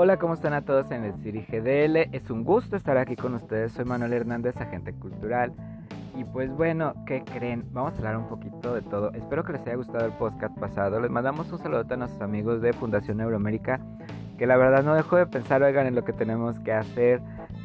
Hola, ¿cómo están a todos en el Ciri GDL? Es un gusto estar aquí con ustedes. Soy Manuel Hernández, agente cultural. Y pues bueno, ¿qué creen? Vamos a hablar un poquito de todo. Espero que les haya gustado el podcast pasado. Les mandamos un saludo a nuestros amigos de Fundación Euroamérica, que la verdad no dejo de pensar, oigan, en lo que tenemos que hacer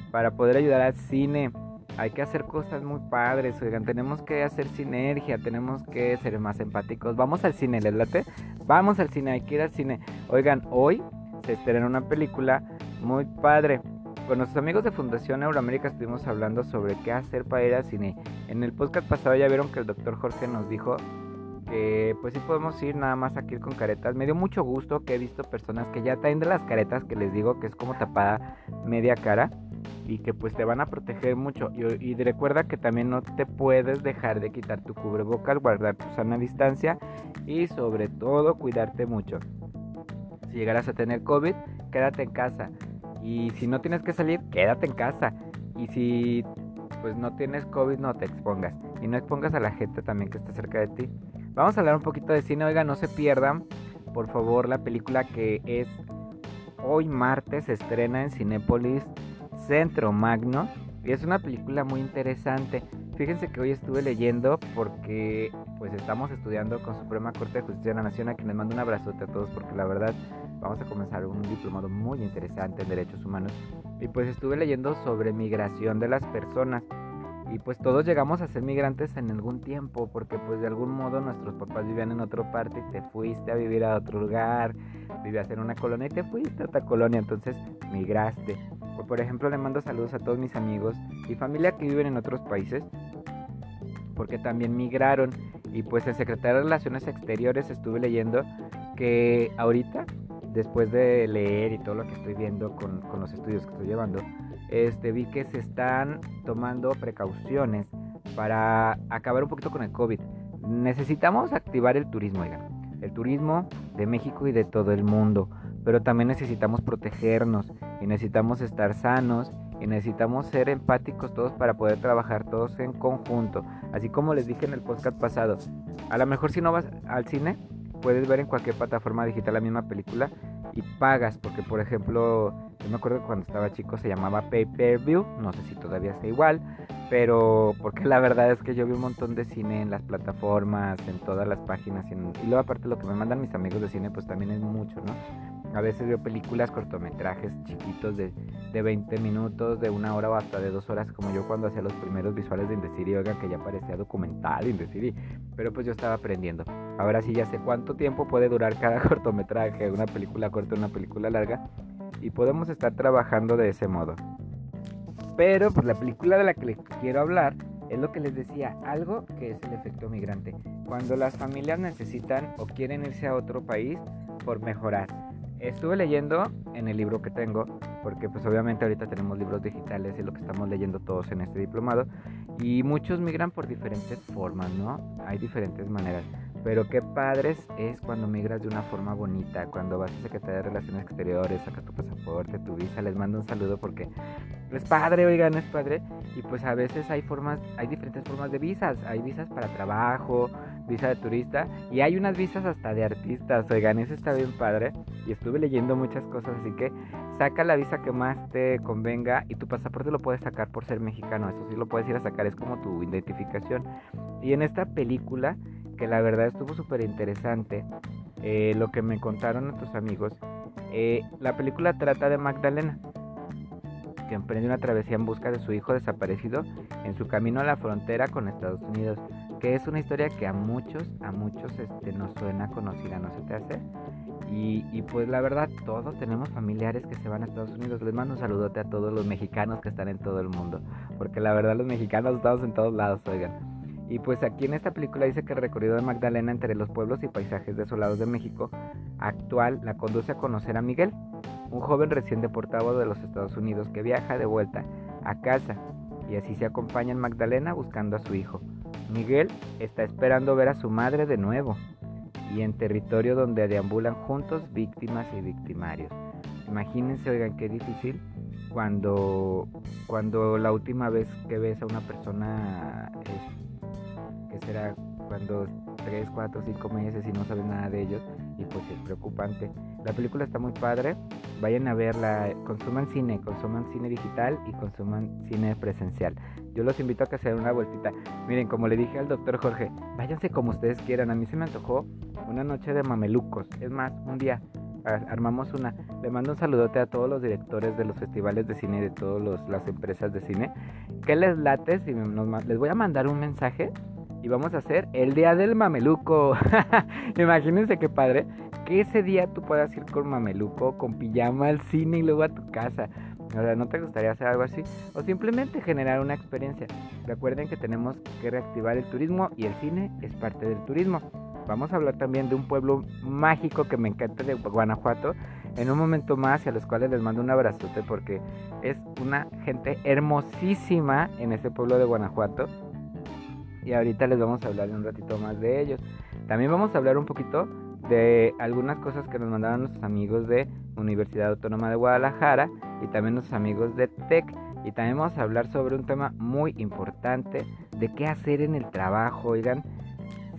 para poder ayudar al cine. Hay que hacer cosas muy padres, oigan, tenemos que hacer sinergia, tenemos que ser más empáticos. Vamos al cine, ¿les late? Vamos al cine, hay que ir al cine. Oigan, hoy se estrena una película muy padre. Con nuestros amigos de Fundación Euroamérica estuvimos hablando sobre qué hacer para ir al cine. En el podcast pasado ya vieron que el doctor Jorge nos dijo que pues sí podemos ir nada más aquí con caretas. Me dio mucho gusto que he visto personas que ya traen de las caretas que les digo que es como tapada media cara y que pues te van a proteger mucho. Y, y, recuerda que también no te puedes dejar de quitar tu cubrebocas, guardar tu sana distancia y sobre todo cuidarte mucho si llegaras a tener COVID, quédate en casa. Y si no tienes que salir, quédate en casa. Y si pues no tienes COVID, no te expongas. Y no expongas a la gente también que está cerca de ti. Vamos a hablar un poquito de cine. Oiga, no se pierdan, por favor, la película que es hoy martes, se estrena en Cinépolis Centro Magno. Y es una película muy interesante. Fíjense que hoy estuve leyendo porque pues estamos estudiando con Suprema Corte de Justicia de la Nación a quienes mando un abrazote a todos porque la verdad vamos a comenzar un diplomado muy interesante en derechos humanos y pues estuve leyendo sobre migración de las personas y pues todos llegamos a ser migrantes en algún tiempo porque pues de algún modo nuestros papás vivían en otra parte y te fuiste a vivir a otro lugar, vivías en una colonia y te fuiste a otra colonia, entonces migraste. Por ejemplo le mando saludos a todos mis amigos y familia que viven en otros países porque también migraron y pues el secretario de Relaciones Exteriores estuve leyendo que ahorita después de leer y todo lo que estoy viendo con, con los estudios que estoy llevando este, vi que se están tomando precauciones para acabar un poquito con el COVID. Necesitamos activar el turismo, oigan. El turismo de México y de todo el mundo. Pero también necesitamos protegernos y necesitamos estar sanos y necesitamos ser empáticos todos para poder trabajar todos en conjunto. Así como les dije en el podcast pasado, a lo mejor si no vas al cine, puedes ver en cualquier plataforma digital la misma película y pagas, porque por ejemplo, yo me acuerdo que cuando estaba chico se llamaba Pay Per View, no sé si todavía está igual, pero porque la verdad es que yo vi un montón de cine en las plataformas, en todas las páginas, y, y luego aparte lo que me mandan mis amigos de cine, pues también es mucho, ¿no? A veces veo películas, cortometrajes chiquitos de, de 20 minutos, de una hora o hasta de dos horas, como yo cuando hacía los primeros visuales de Indeciri, oigan que ya parecía documental Indeciri, pero pues yo estaba aprendiendo. Ahora sí ya sé cuánto tiempo puede durar cada cortometraje, una película corta, una película larga, y podemos estar trabajando de ese modo. Pero pues la película de la que les quiero hablar es lo que les decía, algo que es el efecto migrante. Cuando las familias necesitan o quieren irse a otro país por mejorar estuve leyendo en el libro que tengo, porque pues obviamente ahorita tenemos libros digitales y lo que estamos leyendo todos en este diplomado, y muchos migran por diferentes formas, ¿no? Hay diferentes maneras. Pero qué padres es cuando migras de una forma bonita, cuando vas a Secretaría de Relaciones Exteriores, sacas tu pasaporte, tu visa, les mando un saludo porque es padre, oigan, es padre. Y pues a veces hay formas, hay diferentes formas de visas. Hay visas para trabajo, visa de turista y hay unas visas hasta de artistas, oigan, eso está bien padre. Y estuve leyendo muchas cosas, así que saca la visa que más te convenga y tu pasaporte lo puedes sacar por ser mexicano, eso sí lo puedes ir a sacar, es como tu identificación. Y en esta película que la verdad estuvo súper interesante. Eh, lo que me contaron nuestros amigos. Eh, la película trata de Magdalena, que emprende una travesía en busca de su hijo desaparecido en su camino a la frontera con Estados Unidos, que es una historia que a muchos, a muchos este, nos suena conocida, ¿no se te hace? Y, y, pues la verdad, todos tenemos familiares que se van a Estados Unidos. Les mando un saludote a todos los mexicanos que están en todo el mundo, porque la verdad los mexicanos estamos en todos lados, oigan. Y pues aquí en esta película dice que el recorrido de Magdalena entre los pueblos y paisajes desolados de México actual la conduce a conocer a Miguel, un joven recién deportado de los Estados Unidos que viaja de vuelta a casa y así se acompaña en Magdalena buscando a su hijo. Miguel está esperando ver a su madre de nuevo y en territorio donde deambulan juntos víctimas y victimarios. Imagínense, oigan, qué difícil cuando, cuando la última vez que ves a una persona es, que será cuando 3, 4, 5 meses y no sabes nada de ellos y pues es preocupante. La película está muy padre, vayan a verla, consuman cine, consuman cine digital y consuman cine presencial. Yo los invito a que se den una vueltita. Miren, como le dije al doctor Jorge, váyanse como ustedes quieran. A mí se me antojó una noche de mamelucos. Es más, un día armamos una. Le mando un saludote a todos los directores de los festivales de cine y de todas las empresas de cine. ¿Qué les late? Si les voy a mandar un mensaje y vamos a hacer el día del mameluco. Imagínense qué padre que ese día tú puedas ir con mameluco, con pijama al cine y luego a tu casa. O sea, ¿no te gustaría hacer algo así? O simplemente generar una experiencia. Recuerden que tenemos que reactivar el turismo y el cine es parte del turismo. Vamos a hablar también de un pueblo mágico que me encanta de Guanajuato en un momento más y a los cuales les mando un abrazote porque es una gente hermosísima en ese pueblo de Guanajuato. Y ahorita les vamos a hablar un ratito más de ellos. También vamos a hablar un poquito de algunas cosas que nos mandaron nuestros amigos de Universidad Autónoma de Guadalajara y también nuestros amigos de TEC. Y también vamos a hablar sobre un tema muy importante de qué hacer en el trabajo. Oigan,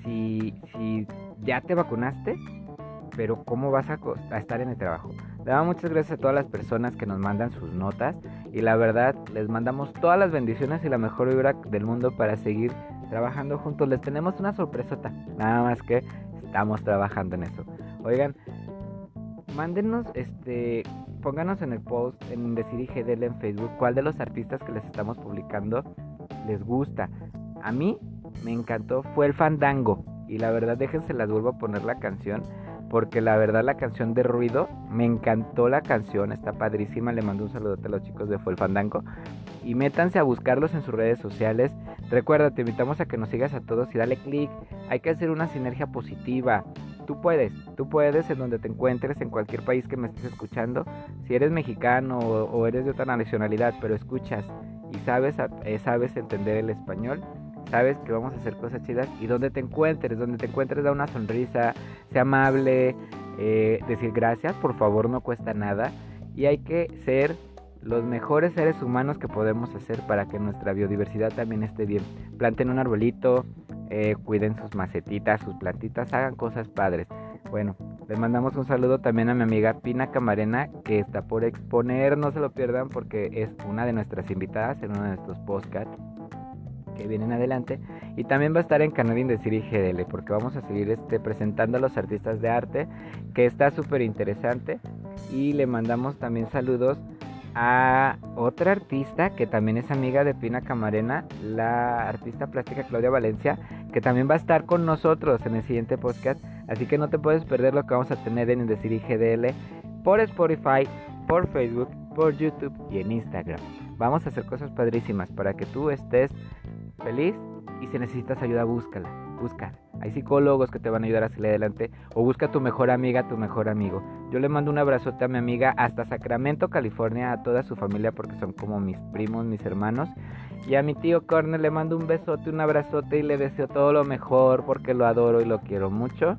si, si ya te vacunaste, pero cómo vas a, estar en el trabajo. Damos muchas gracias a todas las personas que nos mandan sus notas y la verdad les mandamos todas las bendiciones y la mejor vibra del mundo para seguir trabajando juntos. Les tenemos una sorpresota, nada más que estamos trabajando en eso. Oigan, mándenos, este, pónganos en el post en Decir IGDL en Facebook cuál de los artistas que les estamos publicando les gusta. A mí me encantó fue el Fandango. Y la verdad, déjense las vuelvo a poner la canción. Porque la verdad, la canción de ruido, me encantó la canción, está padrísima. Le mando un saludo a los chicos de Fue el Fandango. Y métanse a buscarlos en sus redes sociales. Recuerda, te invitamos a que nos sigas a todos y dale click. Hay que hacer una sinergia positiva. Tú puedes, tú puedes en donde te encuentres, en cualquier país que me estés escuchando. Si eres mexicano o, eres de otra nacionalidad, pero escuchas y sabes, eh, sabes entender el español sabes que vamos a hacer cosas chidas y donde te encuentres, donde te encuentres da una sonrisa, sea amable, eh, decir gracias, por favor no cuesta nada y hay que ser los mejores seres humanos que podemos hacer para que nuestra biodiversidad también esté bien. Planten un arbolito, eh, cuiden sus macetitas, sus plantitas, hagan cosas padres. Bueno, les mandamos un saludo también a mi amiga Pina Camarena que está por exponer, no se lo pierdan porque es una de nuestras invitadas en uno de nuestros podcasts que vienen adelante. Y también va a estar en Canal Indecir y GDL, porque vamos a seguir este, presentando a los artistas de arte, que está súper interesante. Y le mandamos también saludos a otra artista que también es amiga de Pina Camarena, la artista plástica Claudia Valencia, que también va a estar con nosotros en el siguiente podcast. Así que no te puedes perder lo que vamos a tener en Indecir y GDL por Spotify, por Facebook, por YouTube y en Instagram. Vamos a hacer cosas padrísimas para que tú estés feliz y si necesitas ayuda, búscala, busca. Hay psicólogos que te van a ayudar a salir adelante o busca a tu mejor amiga, tu mejor amigo. Yo le mando un abrazote a mi amiga hasta Sacramento, California, a toda su familia porque son como mis primos, mis hermanos. Y a mi tío Cornel le mando un besote, un abrazote y le deseo todo lo mejor porque lo adoro y lo quiero mucho.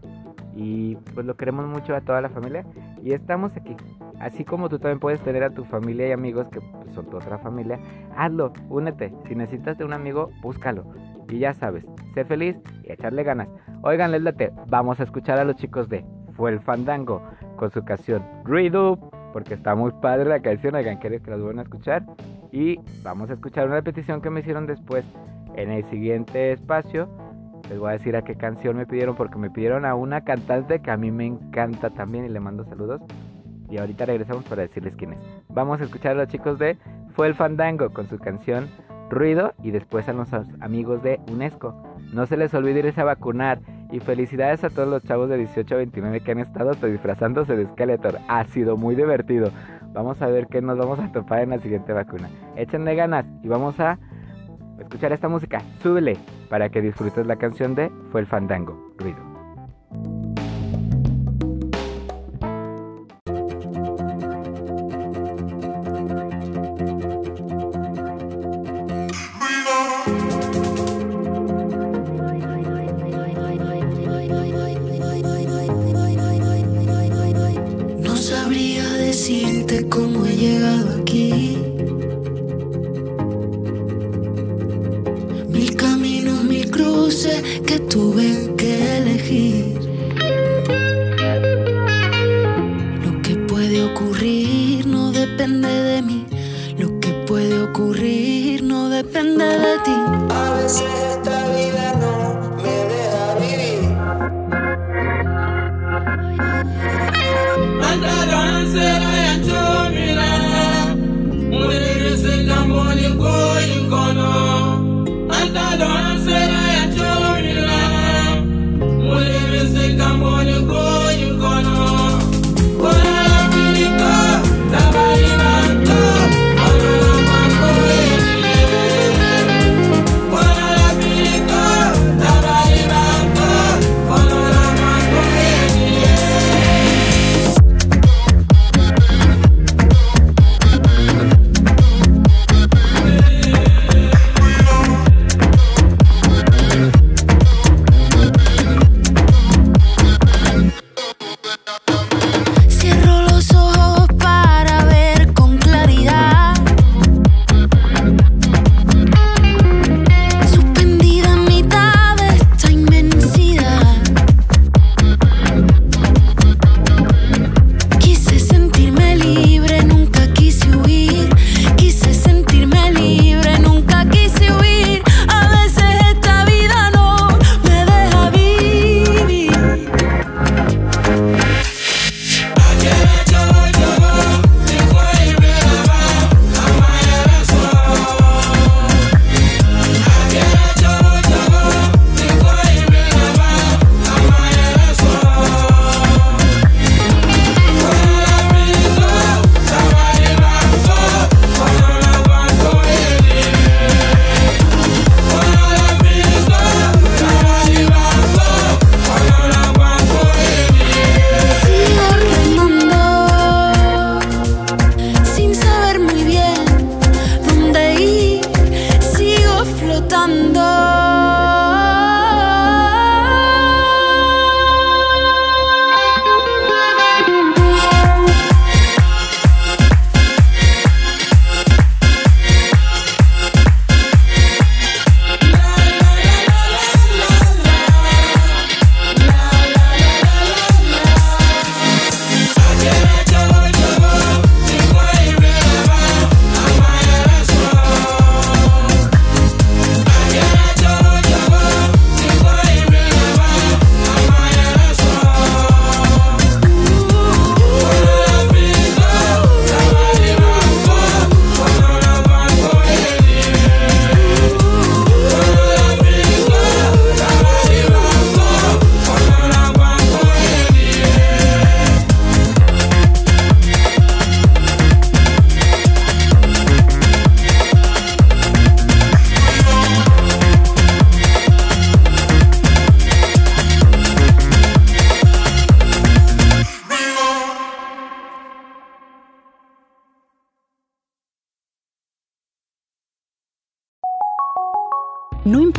Y pues lo queremos mucho a toda la familia y estamos aquí Así como tú también puedes tener a tu familia y amigos que pues, son tu otra familia, hazlo, únete. Si necesitas de un amigo, búscalo. Y ya sabes, sé feliz y echarle ganas. Oigan, late, vamos a escuchar a los chicos de Fue el Fandango con su canción Redo, porque está muy padre la canción, oigan, quiero que las vuelvan a escuchar. Y vamos a escuchar una repetición que me hicieron después en el siguiente espacio. Les voy a decir a qué canción me pidieron, porque me pidieron a una cantante que a mí me encanta también y le mando saludos. Y ahorita regresamos para decirles quién es. Vamos a escuchar a los chicos de Fue el Fandango con su canción Ruido y después a nuestros amigos de UNESCO. No se les olvide irse a vacunar y felicidades a todos los chavos de 18 a 29 que han estado disfrazándose de Skeletor. Ha sido muy divertido. Vamos a ver qué nos vamos a topar en la siguiente vacuna. Échenle ganas y vamos a escuchar esta música. Súbele para que disfrutes la canción de Fue el Fandango. Ruido.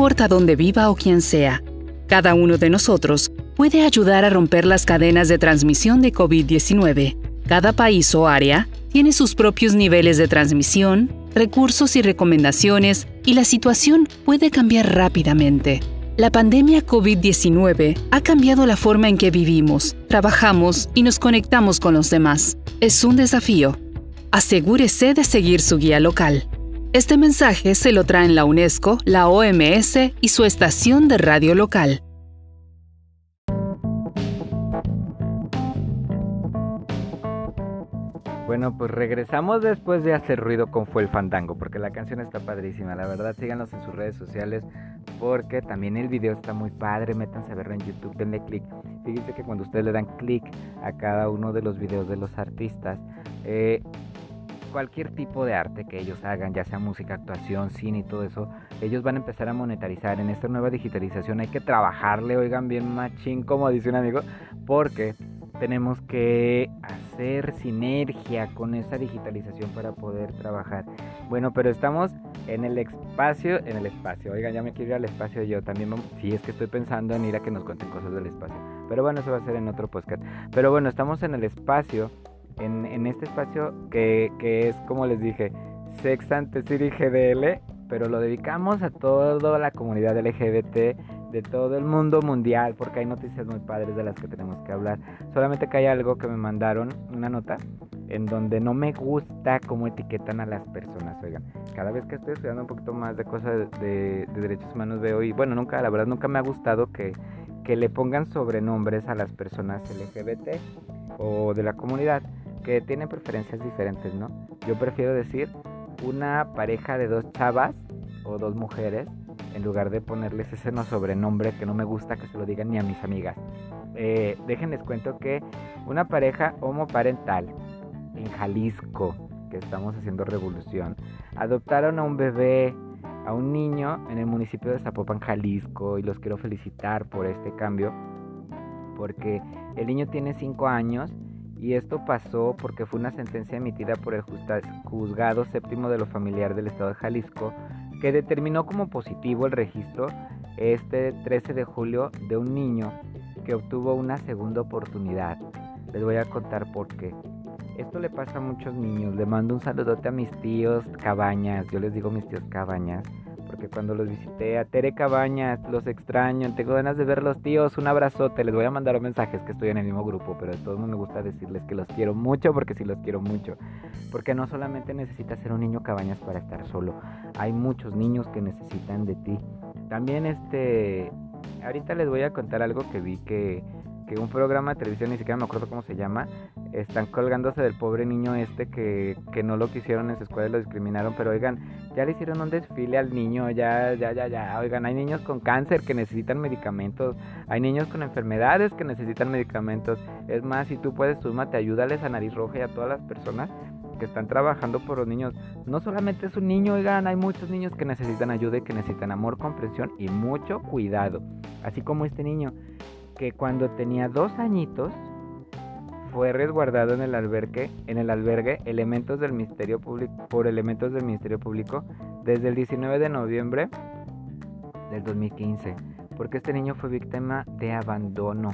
Importa dónde viva o quién sea, cada uno de nosotros puede ayudar a romper las cadenas de transmisión de COVID-19. Cada país o área tiene sus propios niveles de transmisión, recursos y recomendaciones, y la situación puede cambiar rápidamente. La pandemia COVID-19 ha cambiado la forma en que vivimos, trabajamos y nos conectamos con los demás. Es un desafío. Asegúrese de seguir su guía local. Este mensaje se lo traen la UNESCO, la OMS y su estación de radio local. Bueno, pues regresamos después de hacer ruido con Fue el Fandango, porque la canción está padrísima, la verdad, síganos en sus redes sociales, porque también el video está muy padre, métanse a verlo en YouTube, denle click. Fíjense que cuando ustedes le dan click a cada uno de los videos de los artistas, eh, cualquier tipo de arte que ellos hagan, ya sea música, actuación, cine y todo eso, ellos van a empezar a monetarizar. En esta nueva digitalización hay que trabajarle, oigan bien machín, como dice un amigo, porque tenemos que hacer sinergia con esa digitalización para poder trabajar. Bueno, pero estamos en el espacio, en el espacio. Oigan, ya me quiero ir al espacio yo también. Sí, es que estoy pensando en ir a que nos cuenten cosas del espacio. Pero bueno, eso va a ser en otro podcast. Pero bueno, estamos en el espacio, en, en este espacio que, es, como les dije, Sex City GDL, pero lo dedicamos a toda la comunidad LGBT de todo el mundo mundial, porque hay noticias muy padres de las que tenemos que hablar. Solamente que hay algo que me mandaron, una nota, en donde no me gusta cómo etiquetan a las personas, oigan. Cada vez que estoy estudiando un poquito más de cosas de, de derechos humanos veo y bueno, nunca, la verdad nunca me ha gustado que, que le pongan sobrenombres a las personas LGBT o de la comunidad que tienen preferencias diferentes, ¿no? Yo prefiero decir una pareja de dos chavas o dos mujeres en lugar de ponerles ese no sobrenombre que no me gusta que se lo digan ni a mis amigas. Eh, déjenles cuento que una pareja homoparental en Jalisco, que estamos haciendo revolución, adoptaron a un bebé, a un niño en el municipio de Zapopan, Jalisco, y los quiero felicitar por este cambio, porque el niño tiene 5 años y esto pasó porque fue una sentencia emitida por el juzgado séptimo de lo familiar del estado de Jalisco que determinó como positivo el registro este 13 de julio de un niño que obtuvo una segunda oportunidad. Les voy a contar por qué. Esto le pasa a muchos niños. Le mando un saludote a mis tíos Cabañas. Yo les digo mis tíos Cabañas. Porque cuando los visité a Tere Cabañas, los extraño. Tengo ganas de ver los tíos. Un abrazote. Les voy a mandar mensajes que estoy en el mismo grupo. Pero de todos modos me gusta decirles que los quiero mucho porque sí los quiero mucho. Porque no solamente necesitas ser un niño Cabañas para estar solo. Hay muchos niños que necesitan de ti. También este ahorita les voy a contar algo que vi que, que un programa de televisión, ni siquiera me acuerdo cómo se llama, están colgándose del pobre niño este que, que no lo quisieron en su escuela y lo discriminaron, pero oigan, ya le hicieron un desfile al niño, ya, ya, ya, ya, oigan, hay niños con cáncer que necesitan medicamentos, hay niños con enfermedades que necesitan medicamentos, es más, si tú puedes, súmate, ayúdales a Nariz Roja y a todas las personas que están trabajando por los niños. No solamente es un niño, oigan, hay muchos niños que necesitan ayuda y que necesitan amor, comprensión y mucho cuidado. Así como este niño, que cuando tenía dos añitos fue resguardado en el albergue, en el albergue elementos del Ministerio Público por elementos del Ministerio Público desde el 19 de noviembre del 2015, porque este niño fue víctima de abandono.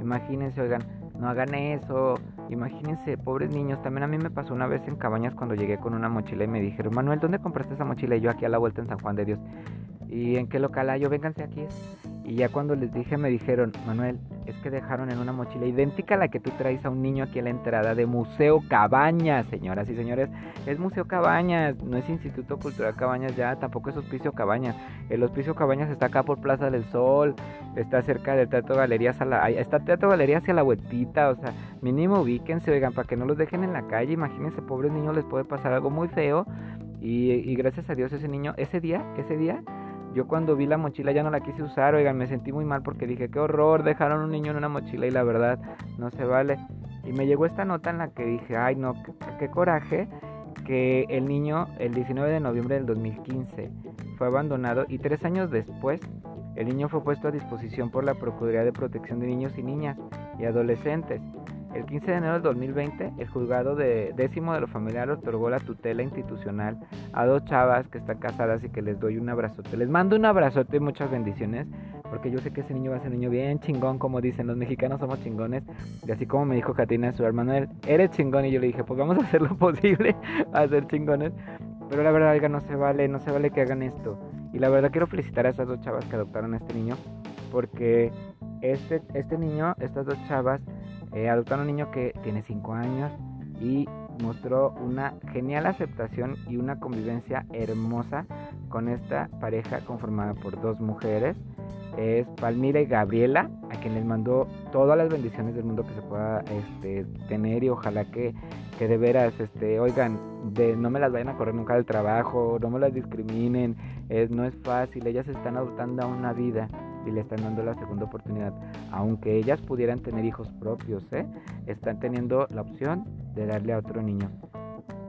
Imagínense, oigan, no hagan eso. Imagínense, pobres niños. También a mí me pasó una vez en Cabañas cuando llegué con una mochila y me dijeron, Manuel, ¿dónde compraste esa mochila? Y yo aquí a la vuelta en San Juan de Dios. ¿Y en qué local hay? Yo, vénganse aquí. Y ya cuando les dije me dijeron, Manuel, es que dejaron en una mochila idéntica a la que tú traes a un niño aquí a la entrada de Museo Cabañas, señoras y señores. Es Museo Cabañas, no es Instituto Cultural Cabañas ya, tampoco es Hospicio Cabañas. El Hospicio Cabañas está acá por Plaza del Sol, está cerca del Teatro Galerías, a la, está Teatro Galerías hacia la vueltita, o sea, mínimo ubíquense, oigan, para que no los dejen en la calle, imagínense, pobres niños, les puede pasar algo muy feo. Y gracias a Dios ese niño, ese día, ese día, yo cuando vi la mochila ya no la quise usar, oigan, me sentí muy mal porque dije, qué horror, dejaron un niño en una mochila y la verdad no se vale. Y me llegó esta nota en la que dije, ay no, qué, coraje que el niño el 19 de noviembre del 2015 fue abandonado y tres años después el niño fue puesto a disposición por la Procuraduría de Protección de Niños y Niñas y Adolescentes. El 15 de enero del 2020, el juzgado de décimo de lo familiar otorgó la tutela institucional a dos chavas que están casadas y que les doy un abrazote. Les mando un abrazote y muchas bendiciones, porque yo sé que ese niño va a ser un niño bien chingón, como dicen, los mexicanos somos chingones. Y así como me dijo Katina, su hermano, eres chingón. Y yo le dije, pues vamos a hacer lo posible a ser chingones. Pero la verdad, oiga, no se vale, no se vale que hagan esto. Y la verdad quiero felicitar a estas dos chavas que adoptaron a este niño, porque este, este niño, estas dos chavas, eh, adoptaron un niño que tiene 5 años y mostró una genial aceptación y una convivencia hermosa con esta pareja conformada por dos mujeres. Es Palmira y Gabriela, a quien les mandó todas las bendiciones del mundo que se pueda este, tener y ojalá que, que de veras, este, oigan, de, no me las vayan a correr nunca del trabajo, no me las discriminen, es, no es fácil, ellas están adoptando a una vida y le están dando la segunda oportunidad. Aunque ellas pudieran tener hijos propios, ¿eh? están teniendo la opción de darle a otro niño.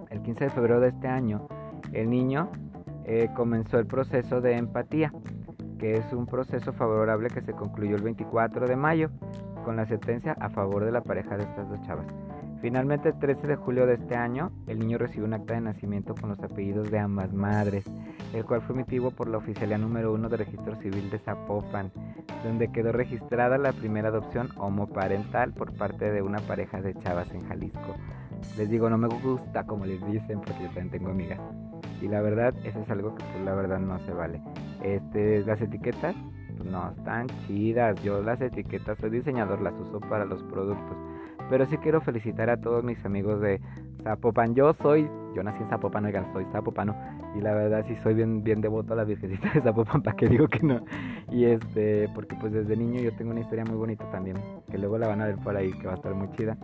El 15 de febrero de este año, el niño eh, comenzó el proceso de empatía, que es un proceso favorable que se concluyó el 24 de mayo con la sentencia a favor de la pareja de estas dos chavas. Finalmente, el 13 de julio de este año, el niño recibió un acta de nacimiento con los apellidos de ambas madres, el cual fue emitido por la oficialía número uno de registro civil de Zapopan, donde quedó registrada la primera adopción homoparental por parte de una pareja de chavas en Jalisco. Les digo, no me gusta como les dicen, porque yo también tengo amigas. Y la verdad, eso es algo que pues la verdad no se vale. Este, las etiquetas, pues, no están chidas. Yo las etiquetas, soy diseñador, las uso para los productos Pero sí quiero felicitar a todos mis amigos de Zapopan. Yo soy, yo nací en Zapopan, oigan, soy zapopano. Y la verdad sí soy bien, bien devoto a la Virgencita de Zapopan, ¿para qué digo que no? Y este, porque pues desde niño yo tengo una historia muy bonita también, que luego la van a ver por ahí, que va a estar muy chida.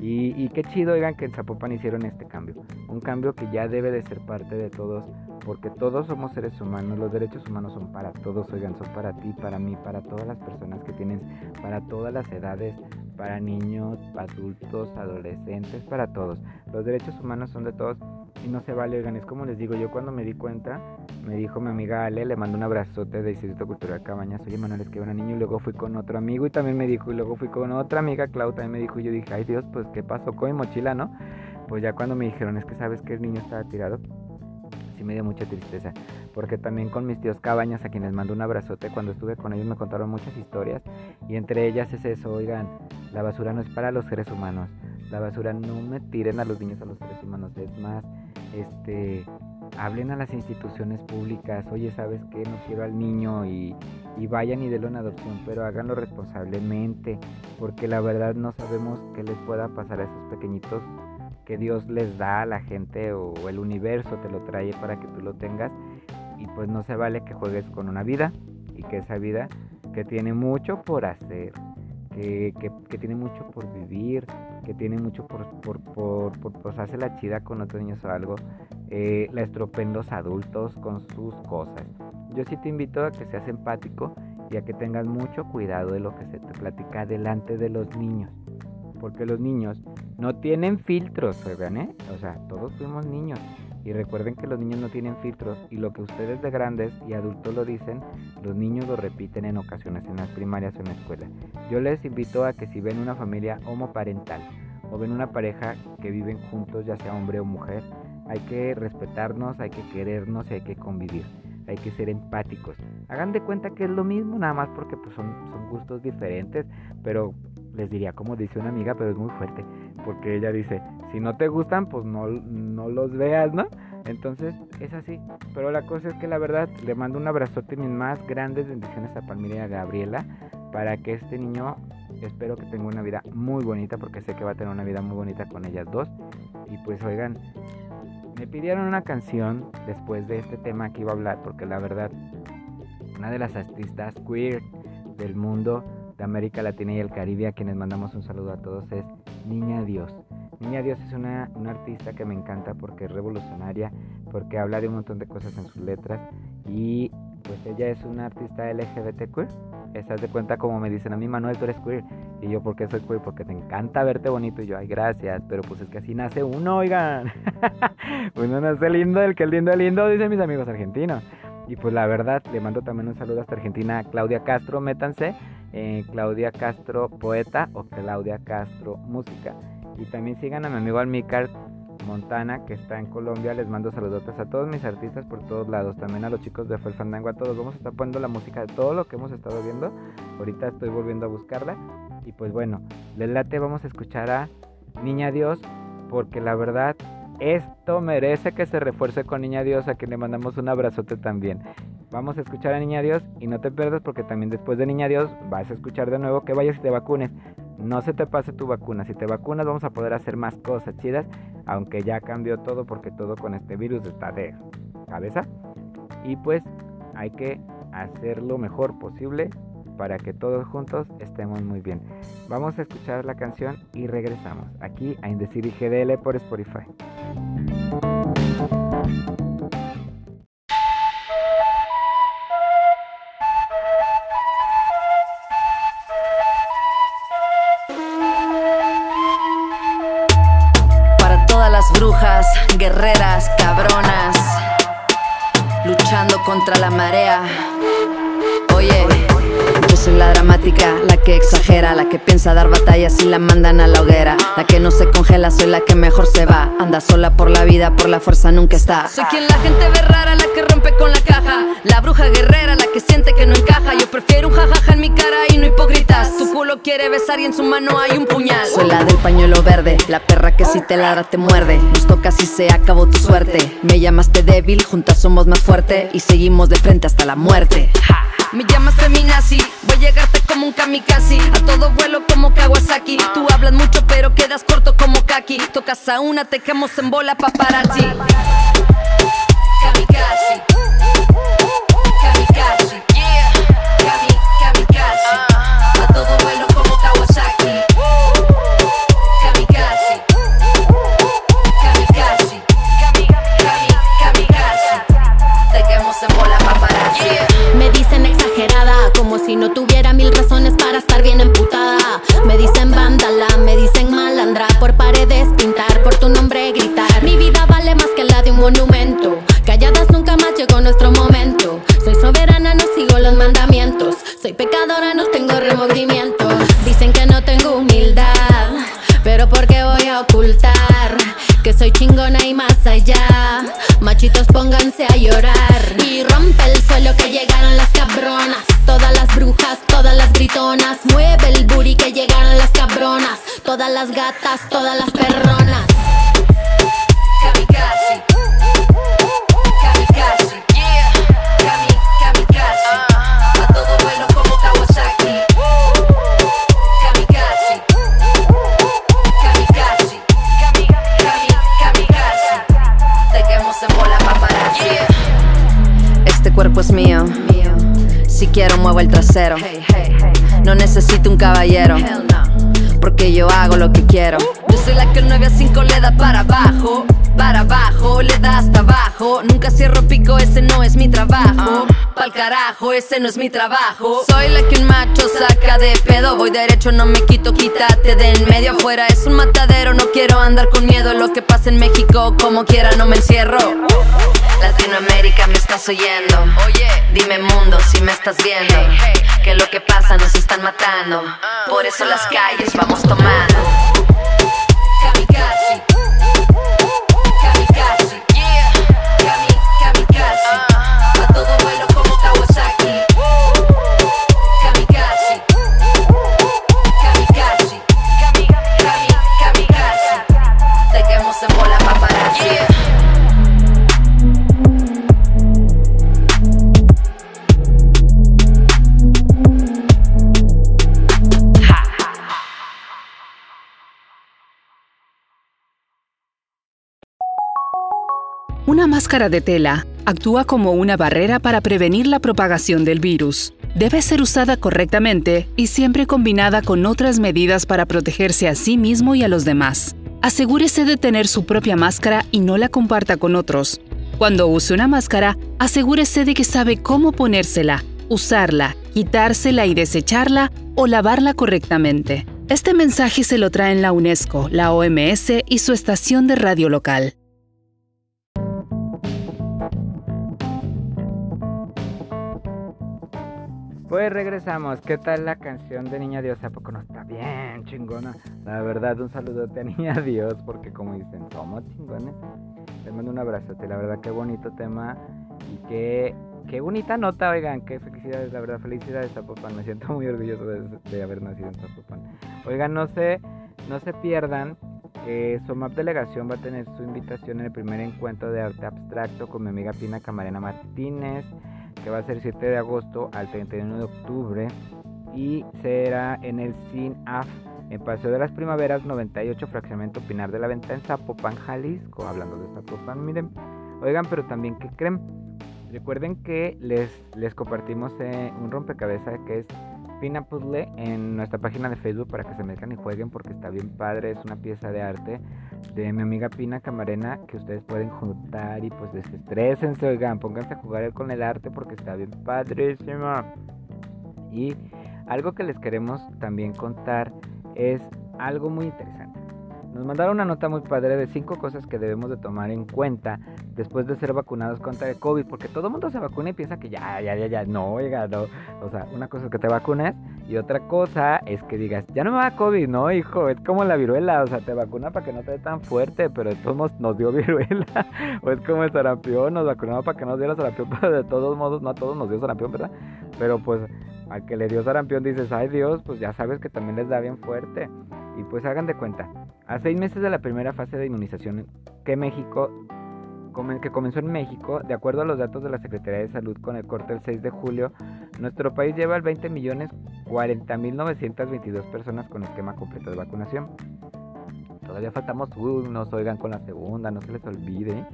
Y, y, qué chido, oigan, que en Zapopan hicieron este cambio. Un cambio que ya debe de ser parte de todos, porque todos somos seres humanos. Los derechos humanos son para todos, oigan, son para ti, para mí, para todas las personas que tienen, para todas las edades, para niños, adultos, adolescentes, para todos. Los derechos humanos son de todos y no se vale, oigan, es como les digo, yo cuando me di cuenta, me dijo mi amiga Ale, le mandó un abrazote de Instituto Cultural Cabañas, oye Manuel, es que era niño, y luego fui con otro amigo y también me dijo, y luego fui con otra amiga, Clau, también me dijo, y yo dije, ay Dios, pues qué pasó con mi mochila, ¿no? Pues ya cuando me dijeron, es que sabes que el niño estaba tirado, sí me dio mucha tristeza, porque también con mis tíos Cabañas, a quienes mando un abrazote, cuando estuve con ellos me contaron muchas historias, y entre ellas es eso, oigan, la basura no es para los seres humanos, la basura no me tiren a los niños a los seres humanos, es más, este, hablen a las instituciones públicas, oye, ¿sabes qué? No quiero al niño y, y vayan y denlo en adopción, pero háganlo responsablemente, porque la verdad no sabemos qué les pueda pasar a esos pequeñitos que Dios les da a la gente o el universo te lo trae para que tú lo tengas y pues no se vale que juegues con una vida y que esa vida que tiene mucho por hacer, que, que, que tiene mucho por vivir, que tiene mucho por, por, por, por la chida con otros niños o algo, eh, la estropeen los adultos con sus cosas. Yo sí te invito a que seas empático y a que tengas mucho cuidado de lo que se te platica delante de los niños. Porque los niños no tienen filtros, ¿verdad? ¿eh? O sea, todos fuimos niños. Y recuerden que los niños no tienen filtros y lo que ustedes de grandes y adultos lo dicen, los niños lo repiten en ocasiones en las primarias o en la escuela. Yo les invito a que si ven una familia homoparental o ven una pareja que viven juntos, ya sea hombre o mujer, hay que respetarnos, hay que querernos y hay que convivir. Hay que ser empáticos. Hagan de cuenta que es lo mismo, nada más porque pues, son gustos diferentes, pero les diría como dice una amiga, pero es muy fuerte, porque ella dice, si no te gustan, pues no, no los veas, ¿no? Entonces es así, pero la cosa es que la verdad le mando un abrazote y mis más grandes bendiciones a Palmira y Gabriela para que este niño espero que tenga una vida muy bonita porque sé que va a tener una vida muy bonita con ellas dos y pues oigan me pidieron una canción después de este tema que iba a hablar porque la verdad una de las artistas queer del mundo de América Latina y el Caribe, a quienes mandamos un saludo a todos, es Niña Dios. Niña Dios es una, una, artista que me encanta porque es revolucionaria, porque habla de un montón de cosas en sus letras y pues ella es una artista LGBT queer. Estás de cuenta como me dicen a mí, Manuel, tú eres queer. Y yo, ¿por qué soy queer? Porque te encanta verte bonito. Y yo, ay, gracias. Pero pues es que así nace uno, oigan. uno nace lindo, el que es lindo lindo, dicen mis amigos argentinos. Y pues la verdad, le mando también un saludo hasta Argentina Claudia Castro, métanse. Eh, Claudia Castro Poeta o Claudia Castro Música. Y también sigan a mi amigo Almícar Montana, que está en Colombia. Les mando saludos a todos mis artistas por todos lados. También a los chicos de Fel Fandango, a todos. Vamos a estar poniendo la música de todo lo que hemos estado viendo. Ahorita estoy volviendo a buscarla. Y pues bueno, les late, vamos a escuchar a Niña Dios, porque la verdad esto merece que se refuerce con Niña Dios, a quien le mandamos un abrazote también. Vamos a escuchar a Niña Dios y no te pierdas porque también después de Niña Dios vas a escuchar de nuevo que vayas y te vacunes. No se te pase tu vacuna. Si te vacunas vamos a poder hacer más cosas chidas, aunque ya cambió todo porque todo con este virus está de cabeza. Y pues hay que hacer lo mejor posible para que todos juntos estemos muy bien. Vamos a escuchar la canción y regresamos aquí a Indecir y GDL por Spotify. Para todas las brujas, guerreras, cabronas, luchando contra la marea. Soy la dramática, la que exagera, la que piensa dar batallas y la mandan a la hoguera. La que no se congela, soy la que mejor se va. Anda sola por la vida, por la fuerza nunca está. Soy quien la gente ve rara, la que rompe con la caja. La bruja guerrera, la que siente que no encaja. Yo prefiero un jajaja en mi cara y no hipócritas. Tu culo quiere besar y en su mano hay un puñal. Soy la del pañuelo verde, la perra que si te ladra te muerde. Nos toca si se acabó tu suerte. Me llamaste débil, juntas somos más fuerte y seguimos de frente hasta la muerte. Me llamas feminazi, voy a llegarte como un kamikaze A todo vuelo como Kawasaki Tú hablas mucho pero Kawasaki. Tocas a una, te quemos en bola paparazzi. Kamikaze. Soy chingona y más allá. Machitos, pónganse a llorar. Y rompe el suelo que llegaron las cabronas. Todas las brujas, todas las gritonas. Mueve el booty que llegaron las cabronas. Todas las gatas, todas las ese no es mi trabajo. Soy la que un macho saca de pedo. Voy derecho, no me quito, quítate de en medio. Afuera es un matadero, no quiero andar con miedo. Lo que pasa en México, como quiera, no me encierro. Latinoamérica, me estás oyendo. Oye, dime mundo si me estás viendo. Que lo que pasa nos están matando. Por eso las calles vamos tomando. Una máscara de tela actúa como una barrera para prevenir la propagación del virus. Debe ser usada correctamente y siempre combinada con otras medidas para protegerse a sí mismo y a los demás. Asegúrese de tener su propia máscara y no la comparta con otros. Cuando use una máscara, asegúrese de que sabe cómo ponérsela, usarla, quitársela y desecharla o lavarla correctamente. Este mensaje se lo traen la UNESCO, la OMS y su estación de radio local. Pues regresamos. ¿Qué tal la canción de Niña Dios? ¿A poco no está bien chingona? La verdad, un saludote a Niña Dios, porque como dicen, somos chingones. Les mando un abrazote. La verdad, qué bonito tema y qué, qué bonita nota, oigan. Qué felicidades, la verdad, felicidades Zapopan. Me siento muy orgulloso de, de haber nacido en Zapopan. Oigan, no se, no se pierdan que SOMAP Delegación va a tener su invitación en el primer encuentro de arte abstracto con mi amiga Pina Camarena Martínez que va a ser 7 de agosto al 31 de octubre y será en el CINAF en Paseo de las Primaveras 98 Fraccionamiento Pinar de la Venta en Zapopan, Jalisco, hablando de Zapopan, miren, oigan, pero también ¿qué creen? Recuerden que les, les compartimos eh, un rompecabezas que es Pina Puzzle en nuestra página de Facebook para que se metan y jueguen porque está bien padre, es una pieza de arte de mi amiga Pina Camarena que ustedes pueden juntar y pues desestrésense, oigan, pónganse a jugar con el arte porque está bien padrísima. Y algo que les queremos también contar es algo muy interesante. Nos mandaron una nota muy padre de cinco cosas que debemos de tomar en cuenta después de ser vacunados contra el COVID, porque todo el mundo se vacuna y piensa que ya, ya, ya, ya, no, oiga, no. O sea, una cosa es que te vacunes y otra cosa es que digas, ya no me va COVID, no, hijo, es como la viruela, o sea, te vacuna para que no te dé tan fuerte, pero de todos modos nos dio viruela, o es como el sarampión, nos vacunamos para que no nos diera sarampión, pero de todos modos, no a todos nos dio sarampión, ¿verdad? Pero pues al que le dio sarampión dices, ay Dios, pues ya sabes que también les da bien fuerte. Y pues hagan de cuenta, a seis meses de la primera fase de inmunización que México que comenzó en México, de acuerdo a los datos de la Secretaría de Salud con el corte del 6 de julio, nuestro país lleva al 20 millones 40 mil 922 personas con esquema completo de vacunación. Todavía faltamos unos, oigan con la segunda, no se les olvide.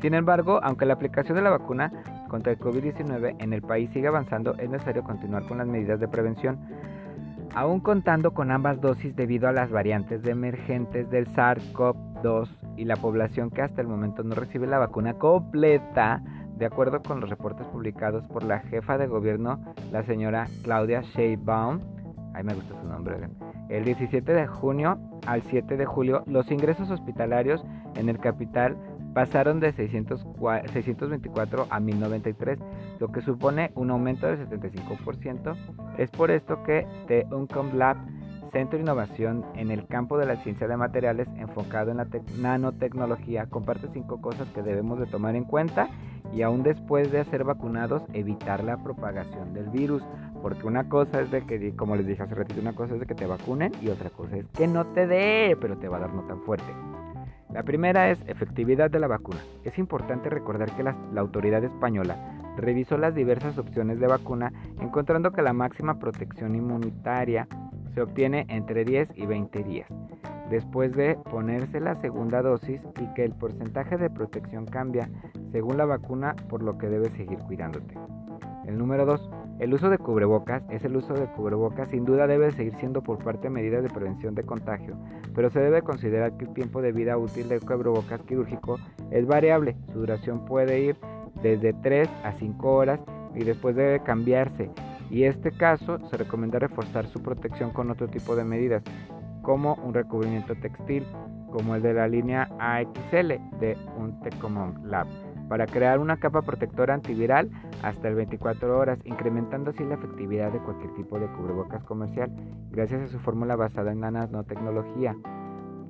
Sin embargo, aunque la aplicación de la vacuna contra el COVID-19 en el país sigue avanzando, es necesario continuar con las medidas de prevención. Aún contando con ambas dosis debido a las variantes emergentes del SARS-CoV-2 y la población que hasta el momento no recibe la vacuna completa, de acuerdo con los reportes publicados por la jefa de gobierno, la señora Claudia Sheinbaum, ay me gusta su nombre, oigan, el 17 de junio al 7 de julio, los ingresos hospitalarios en el capital pasaron de 600 cua- 624 a 1093, lo que supone un aumento del 75%. Es por esto que The Uncom Lab, Centro de Innovación en el campo de la ciencia de materiales enfocado en la tec- nanotecnología, comparte cinco cosas que debemos de tomar en cuenta y aún después de ser vacunados evitar la propagación del virus. Porque una cosa es de que, como les dije hace ratito, una cosa es de que te vacunen y otra cosa es que no te dé, pero te va a dar no tan fuerte. La primera es efectividad de la vacuna. Es importante recordar que la autoridad española revisó las diversas opciones de vacuna encontrando que la máxima protección inmunitaria se obtiene entre 10 y 20 días después de ponerse la segunda dosis y que el porcentaje de protección cambia según la vacuna por lo que debes seguir cuidándote. El número 2. El uso de cubrebocas es el uso de cubrebocas sin duda debe seguir siendo por parte medidas de prevención de contagio, pero se debe considerar que el tiempo de vida útil del cubrebocas quirúrgico es variable. Su duración puede ir desde 3 a 5 horas y después debe cambiarse. Y este caso se recomienda reforzar su protección con otro tipo de medidas, como un recubrimiento textil, como el de la línea AXL de un Lab, para crear una capa protectora antiviral hasta el 24 horas, incrementando así la efectividad de cualquier tipo de cubrebocas comercial, gracias a su fórmula basada en la nanotecnología.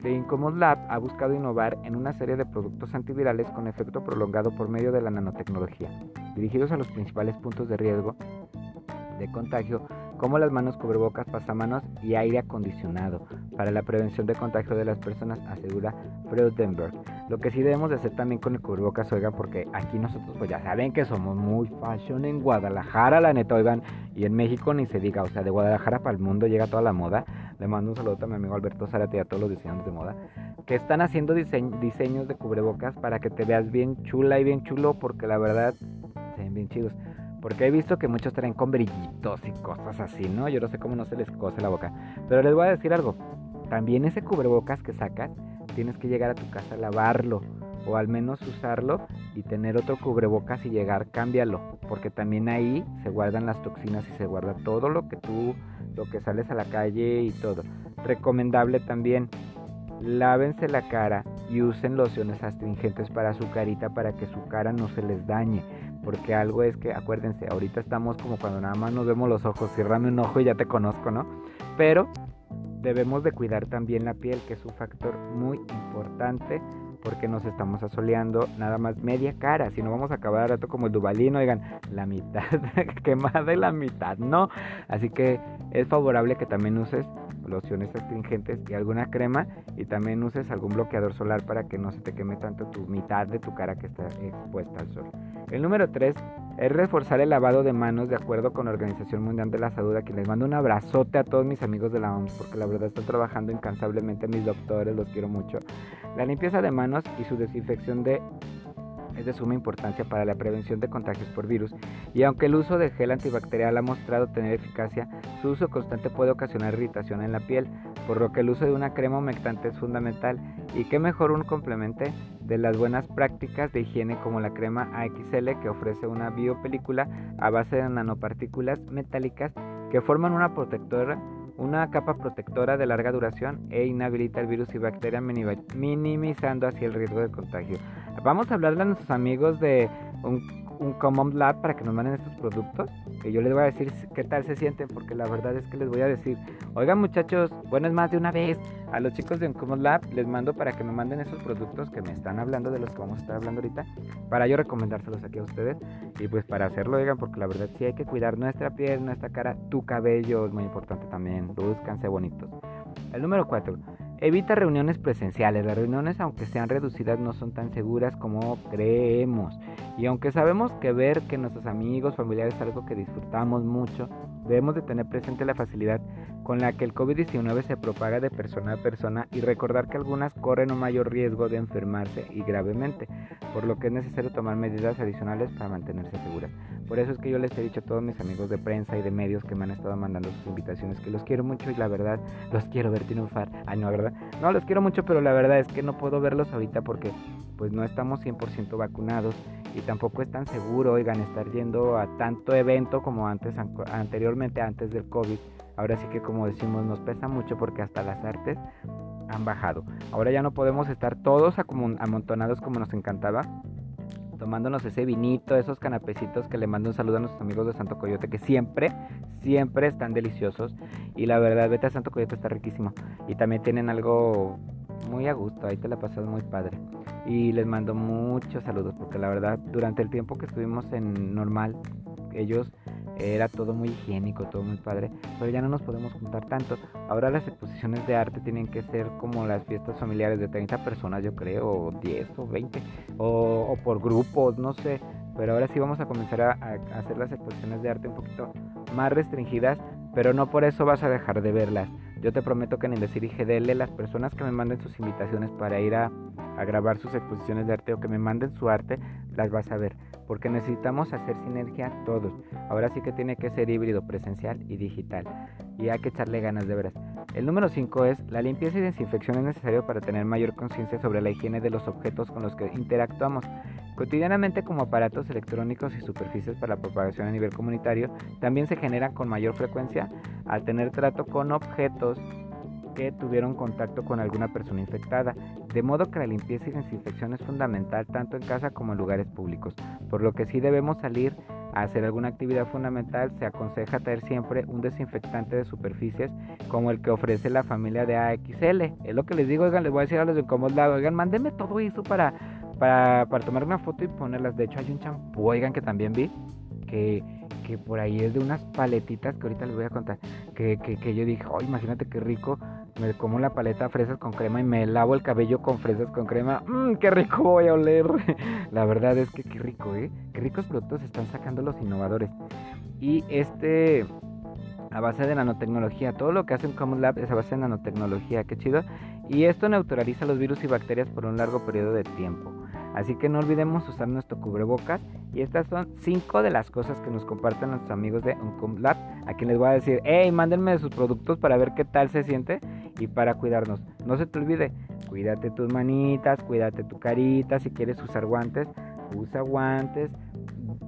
The Incomod Lab ha buscado innovar en una serie de productos antivirales con efecto prolongado por medio de la nanotecnología, dirigidos a los principales puntos de riesgo de contagio como las manos cubrebocas, pasamanos y aire acondicionado para la prevención de contagio de las personas, asegura Freudenberg. Lo que sí debemos de hacer también con el cubrebocas, oigan, porque aquí nosotros pues ya saben que somos muy fashion en Guadalajara, la neta, oigan, y en México ni se diga, o sea, de Guadalajara para el mundo llega toda la moda. Le mando un saludo a mi amigo Alberto Zárate y a todos los diseñadores de moda que están haciendo diseñ- diseños de cubrebocas para que te veas bien chula y bien chulo, porque la verdad se ven bien chidos. Porque he visto que muchos traen con brillitos y cosas así, ¿no? Yo no sé cómo no se les cose la boca. Pero les voy a decir algo. También ese cubrebocas que sacas, tienes que llegar a tu casa a lavarlo. O al menos usarlo y tener otro cubrebocas y llegar, cámbialo. Porque también ahí se guardan las toxinas y se guarda todo lo que tú, lo que sales a la calle y todo. Recomendable también, lávense la cara y usen lociones astringentes para su carita para que su cara no se les dañe. Porque algo es que, acuérdense, ahorita estamos como cuando nada más nos vemos los ojos, ciérrame un ojo y ya te conozco, ¿no? Pero debemos de cuidar también la piel, que es un factor muy importante porque nos estamos asoleando nada más media cara, si no vamos a acabar al rato como el Dubalín, oigan, la mitad quemada y la mitad, no. Así que es favorable que también uses lociones astringentes y alguna crema y también uses algún bloqueador solar para que no se te queme tanto tu mitad de tu cara que está expuesta al sol. El número 3 es reforzar el lavado de manos de acuerdo con la Organización Mundial de la Salud, a quien les mando un abrazote a todos mis amigos de la OMS, porque la verdad están trabajando incansablemente mis doctores, los quiero mucho. La limpieza de manos y su desinfección de es de suma importancia para la prevención de contagios por virus y aunque el uso de gel antibacterial ha mostrado tener eficacia, su uso constante puede ocasionar irritación en la piel, por lo que el uso de una crema humectante es fundamental y qué mejor un complemento de las buenas prácticas de higiene como la crema AXL que ofrece una biopelícula a base de nanopartículas metálicas que forman una protectora una capa protectora de larga duración e inhabilita el virus y bacterias minimizando así el riesgo de contagio. Vamos a hablarle a nuestros amigos de un, un Common Lab para que nos manden estos productos, que yo les voy a decir qué tal se sienten, porque la verdad es que les voy a decir, oigan muchachos, bueno es más de una vez, a los chicos de un Common Lab les mando para que me manden esos productos que me están hablando, de los que vamos a estar hablando ahorita, para yo recomendárselos aquí a ustedes, y pues para hacerlo, oigan, porque la verdad sí hay que cuidar nuestra piel, nuestra cara, tu cabello es muy importante también, búscanse bonitos. El número 4. Evita reuniones presenciales. Las reuniones, aunque sean reducidas, no son tan seguras como creemos. Y aunque sabemos que ver que nuestros amigos, familiares es algo que disfrutamos mucho, debemos de tener presente la facilidad con la que el COVID-19 se propaga de persona a persona y recordar que algunas corren un mayor riesgo de enfermarse y gravemente, por lo que es necesario tomar medidas adicionales para mantenerse seguras. Por eso es que yo les he dicho a todos mis amigos de prensa y de medios que me han estado mandando sus invitaciones que los quiero mucho y la verdad los quiero ver triunfar. Ay, no, ¿verdad? No, los quiero mucho, pero la verdad es que no puedo verlos ahorita porque pues no estamos 100% vacunados y tampoco es tan seguro, oigan, estar yendo a tanto evento como antes, anteriormente, antes del COVID. Ahora sí que como decimos, nos pesa mucho porque hasta las artes han bajado. Ahora ya no podemos estar todos amontonados como nos encantaba tomándonos ese vinito, esos canapecitos que le mando un saludo a nuestros amigos de Santo Coyote, que siempre, siempre están deliciosos. Y la verdad, vete a Santo Coyote, está riquísimo. Y también tienen algo muy a gusto, ahí te la pasas muy padre. Y les mando muchos saludos, porque la verdad, durante el tiempo que estuvimos en normal, ellos era todo muy higiénico, todo muy padre, pero ya no nos podemos juntar tanto. Ahora las exposiciones de arte tienen que ser como las fiestas familiares de 30 personas, yo creo, o 10 o 20, o, por grupos, no sé. Pero ahora sí vamos a comenzar a, a hacer las exposiciones de arte un poquito más restringidas, pero no por eso vas a dejar de verlas. Yo te prometo que en el Decir GDL las personas que me manden sus invitaciones para ir a, a, grabar sus exposiciones de arte o que me manden su arte, las vas a ver. Porque necesitamos hacer sinergia todos. Ahora sí que tiene que ser híbrido, presencial y digital. Y hay que echarle ganas de veras. El número 5 es, la limpieza y desinfección es necesario para tener mayor conciencia sobre la higiene de los objetos con los que interactuamos. Cotidianamente como aparatos electrónicos y superficies para la propagación a nivel comunitario, también se generan con mayor frecuencia al tener trato con objetos que tuvieron contacto con alguna persona infectada, de modo que la limpieza y desinfección es fundamental tanto en casa como en lugares públicos, por lo que si debemos salir a hacer alguna actividad fundamental, se aconseja traer siempre un desinfectante de superficies como el que ofrece la familia de AXL. Es lo que les digo, oigan, les voy a decir a los de Comos oigan, mándenme todo eso para, para, para tomar una foto y ponerlas. De hecho, hay un champú, oigan, que también vi, que, que por ahí es de unas paletitas que ahorita les voy a contar. Que, que, que yo dije, oh, imagínate qué rico me como la paleta fresas con crema y me lavo el cabello con fresas con crema. Mmm, qué rico voy a oler. la verdad es que qué rico, ¿eh? Qué ricos productos están sacando los innovadores. Y este, a base de nanotecnología, todo lo que hacen Common Lab es a base de nanotecnología, qué chido. Y esto neutraliza los virus y bacterias por un largo periodo de tiempo. Así que no olvidemos usar nuestro cubrebocas. Y estas son cinco de las cosas que nos comparten nuestros amigos de Uncom Lab. A quien les voy a decir, hey, mándenme sus productos para ver qué tal se siente y para cuidarnos. No se te olvide, cuídate tus manitas, cuídate tu carita. Si quieres usar guantes, usa guantes.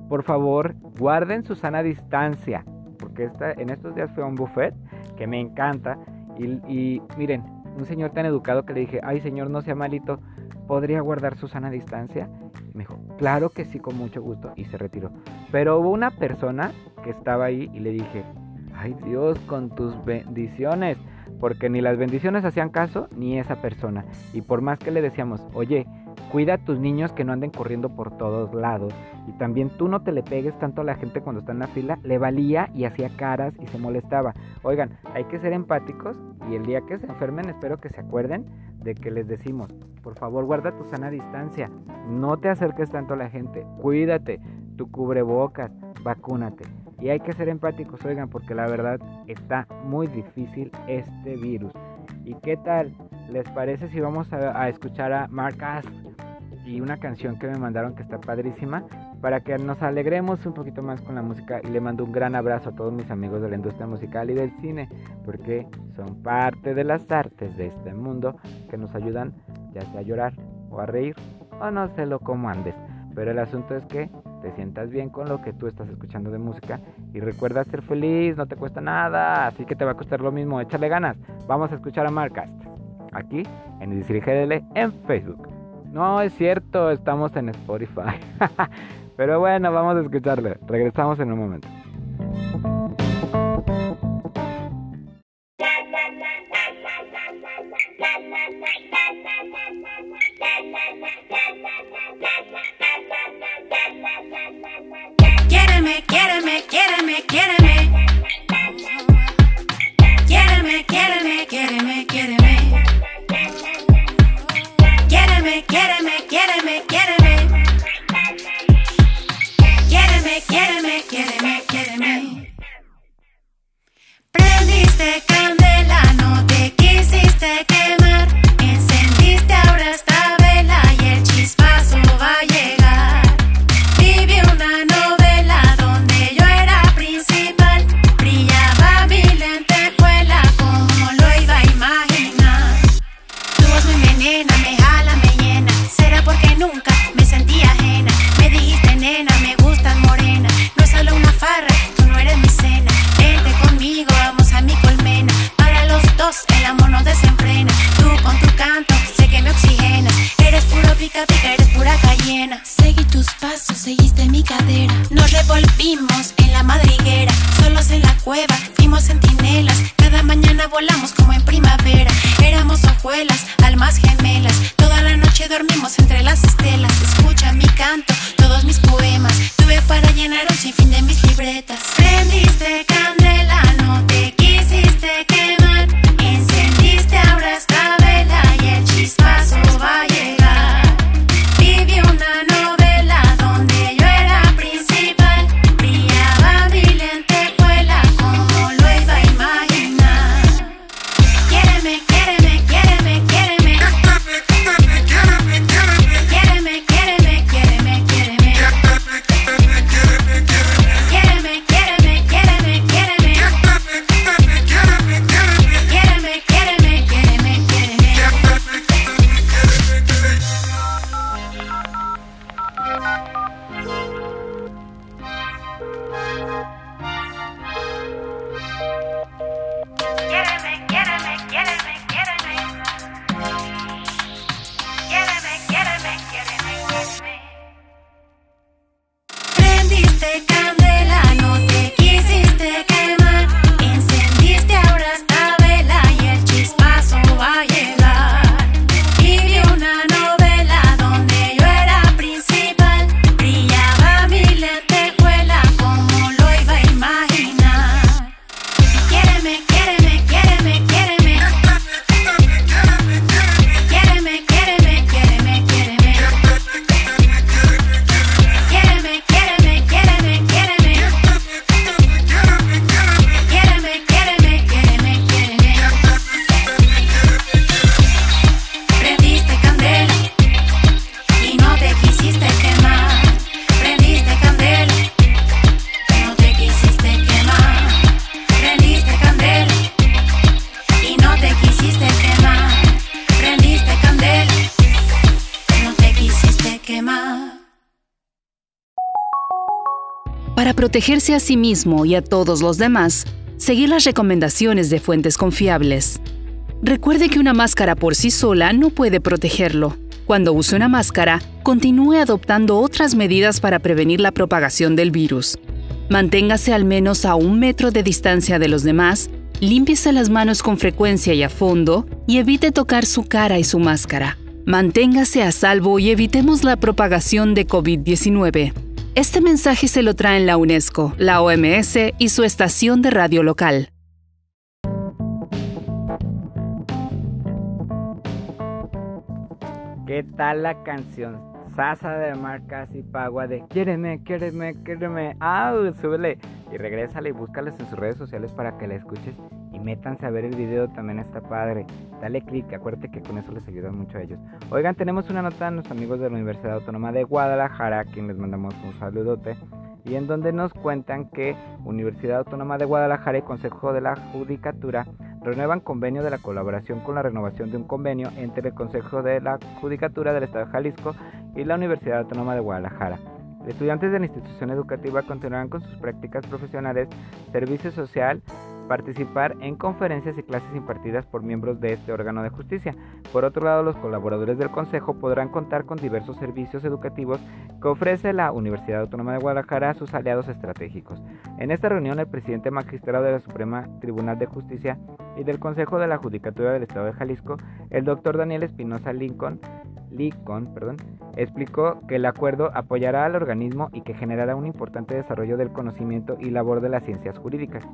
Por favor, guarden su sana distancia. Porque esta, en estos días fue a un buffet que me encanta. Y miren, un señor tan educado que le dije, ay señor, no sea malito ¿podría guardar su sana distancia? me dijo, claro que sí, con mucho gusto, y se retiró. Pero hubo una persona que estaba ahí y le dije, ay Dios, con tus bendiciones, porque ni las bendiciones hacían caso, ni esa persona. Y por más que le decíamos, oye, Cuida a tus niños que no anden corriendo por todos lados. Y también tú no te le pegues tanto a la gente cuando está en la fila. Le valía y hacía caras y se molestaba. Oigan, hay que ser empáticos y el día que se enfermen espero que se acuerden de que les decimos, por favor guarda tu sana distancia. No te acerques tanto a la gente. Cuídate. Tu cubrebocas. Vacúnate. Y hay que ser empáticos, oigan, porque la verdad está muy difícil este virus. ¿Y qué tal? ¿Les parece si vamos a, escuchar a Mark y una canción que me mandaron que está padrísima para que nos alegremos un poquito más con la música y le mando un gran abrazo a todos mis amigos de la industria musical y del cine porque son parte de las artes de este mundo que nos ayudan ya sea a llorar o a reír o no sé lo cómo andes pero el asunto es que te sientas bien con lo que tú estás escuchando de música y recuerda ser feliz, no te cuesta nada, así que te va a costar lo mismo, échale ganas. Vamos a escuchar a Marcast aquí en el GDL en Facebook. No, es cierto, estamos en Spotify. Pero bueno, vamos a escucharlo. Regresamos en un momento. Quiéreme, quiéreme, Quiéreme, quiéreme, quiéreme, quiéreme. Quiéreme, quiéreme, quiéreme, quiéreme. Prendiste candela, no te quisiste quedar. Con tu canto, sé que me oxigenas. Eres puro pica pica, eres pura cayena. Seguí tus pasos, seguiste mi cadera. Nos revolvimos en la madriguera, solos en la cueva, fuimos centinelas. Cada mañana volamos como en primavera. Éramos hojuelas, almas gemelas. Toda la noche dormimos entre las estelas. Escucha mi canto, todos mis poemas. Tuve para llenar un sinfín de mis libretas. Prendiste candela, no te quisiste quemar. Protegerse a sí mismo y a todos los demás, seguir las recomendaciones de fuentes confiables. Recuerde que una máscara por sí sola no puede protegerlo. Cuando use una máscara, continúe adoptando otras medidas para prevenir la propagación del virus. Manténgase al menos a un metro de distancia de los demás, límpiese las manos con frecuencia y a fondo y evite tocar su cara y su máscara. Manténgase a salvo y evitemos la propagación de COVID-19. Este mensaje se lo traen la UNESCO, la OMS y su estación de radio local. ¿Qué tal la canción? Sasa de Marcas y Pagua de Quiéreme, quiéreme, quiéreme. ¡Ah! Súbele. Y regrésale y búscales en sus redes sociales para que la escuches y métanse a ver el video, también está padre. Dale click, acuérdate que con eso les ayuda mucho a ellos. Oigan, tenemos una nota de nuestros amigos de la Universidad Autónoma de Guadalajara, a quien les mandamos un saludote. Y en donde nos cuentan que Universidad Autónoma de Guadalajara y Consejo de la Judicatura renuevan convenio de la colaboración con la renovación de un convenio entre el Consejo de la Judicatura del Estado de Jalisco y la Universidad Autónoma de Guadalajara. Estudiantes de la institución educativa continuarán con sus prácticas profesionales, servicio social, participar en conferencias y clases impartidas por miembros de este órgano de justicia. Por otro lado, los colaboradores del Consejo podrán contar con diversos servicios educativos que ofrece la Universidad Autónoma de Guadalajara a sus aliados estratégicos. En esta reunión, el presidente magistrado de la Suprema Tribunal de Justicia y del Consejo de la Judicatura del Estado de Jalisco, el doctor Daniel Espinosa Lincoln, Lincoln perdón, explicó que el acuerdo apoyará al organismo y que generará un importante desarrollo del conocimiento y labor de las ciencias jurídicas.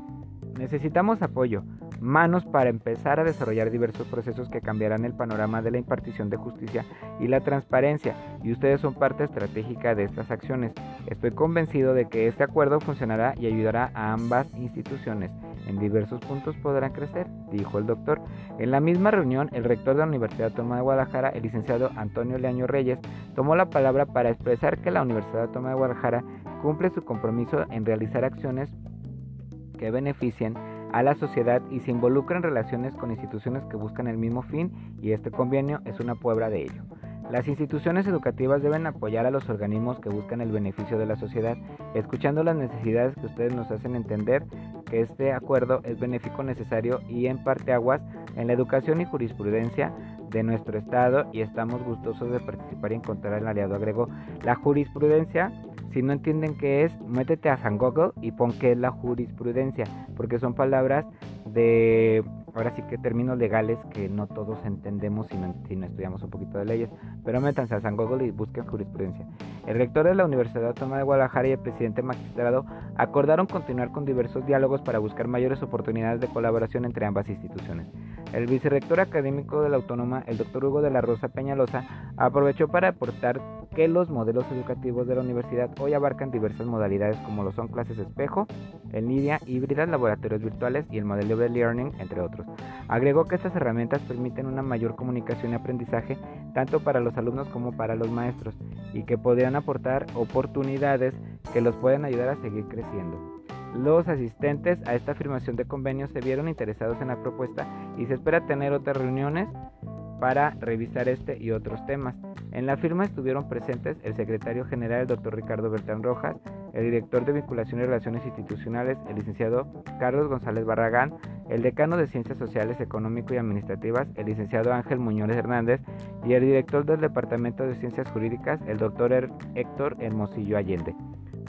Necesitamos apoyo, manos para empezar a desarrollar diversos procesos que cambiarán el panorama de la impartición de justicia y la transparencia, y ustedes son parte estratégica de estas acciones. Estoy convencido de que este acuerdo funcionará y ayudará a ambas instituciones. En diversos puntos podrán crecer, dijo el doctor. En la misma reunión, el rector de la Universidad Autónoma de Guadalajara, el licenciado Antonio Leaño Reyes, tomó la palabra para expresar que la Universidad Autónoma de Guadalajara cumple su compromiso en realizar acciones que beneficien a la sociedad y se involucra en relaciones con instituciones que buscan el mismo fin y este convenio es una prueba de ello. Las instituciones educativas deben apoyar a los organismos que buscan el beneficio de la sociedad, escuchando las necesidades que ustedes nos hacen entender que este acuerdo es benéfico, necesario y en parte aguas en la educación y jurisprudencia de nuestro Estado y estamos gustosos de participar y encontrar el aliado. Agregó, la jurisprudencia, si no entienden qué es, métete a San Google y pon qué es la jurisprudencia, porque son palabras de, ahora sí que términos legales que no todos entendemos si no, estudiamos un poquito de leyes, pero métanse a San Google y busquen jurisprudencia. El rector de la Universidad Autónoma de Guadalajara y el presidente magistrado acordaron continuar con diversos diálogos para buscar mayores oportunidades de colaboración entre ambas instituciones. El vicerrector académico de la Autónoma, el doctor Hugo de la Rosa Peñalosa, aprovechó para aportar que los modelos educativos de la universidad hoy abarcan diversas modalidades como lo son clases espejo, en línea, híbridas, laboratorios virtuales y el modelo de learning, entre otros. Agregó que estas herramientas permiten una mayor comunicación y aprendizaje tanto para los alumnos como para los maestros y que podrían aportar oportunidades que los pueden ayudar a seguir creciendo. Los asistentes a esta afirmación de convenio se vieron interesados en la propuesta y se espera tener otras reuniones para revisar este y otros temas. En la firma estuvieron presentes el secretario general, el doctor Ricardo Bertrán Rojas, el director de Vinculación y Relaciones Institucionales, el licenciado Carlos González Barragán, el decano de Ciencias Sociales, Económico y Administrativas, el licenciado Ángel Muñoz Hernández, y el director del Departamento de Ciencias Jurídicas, el doctor Héctor Hermosillo Allende.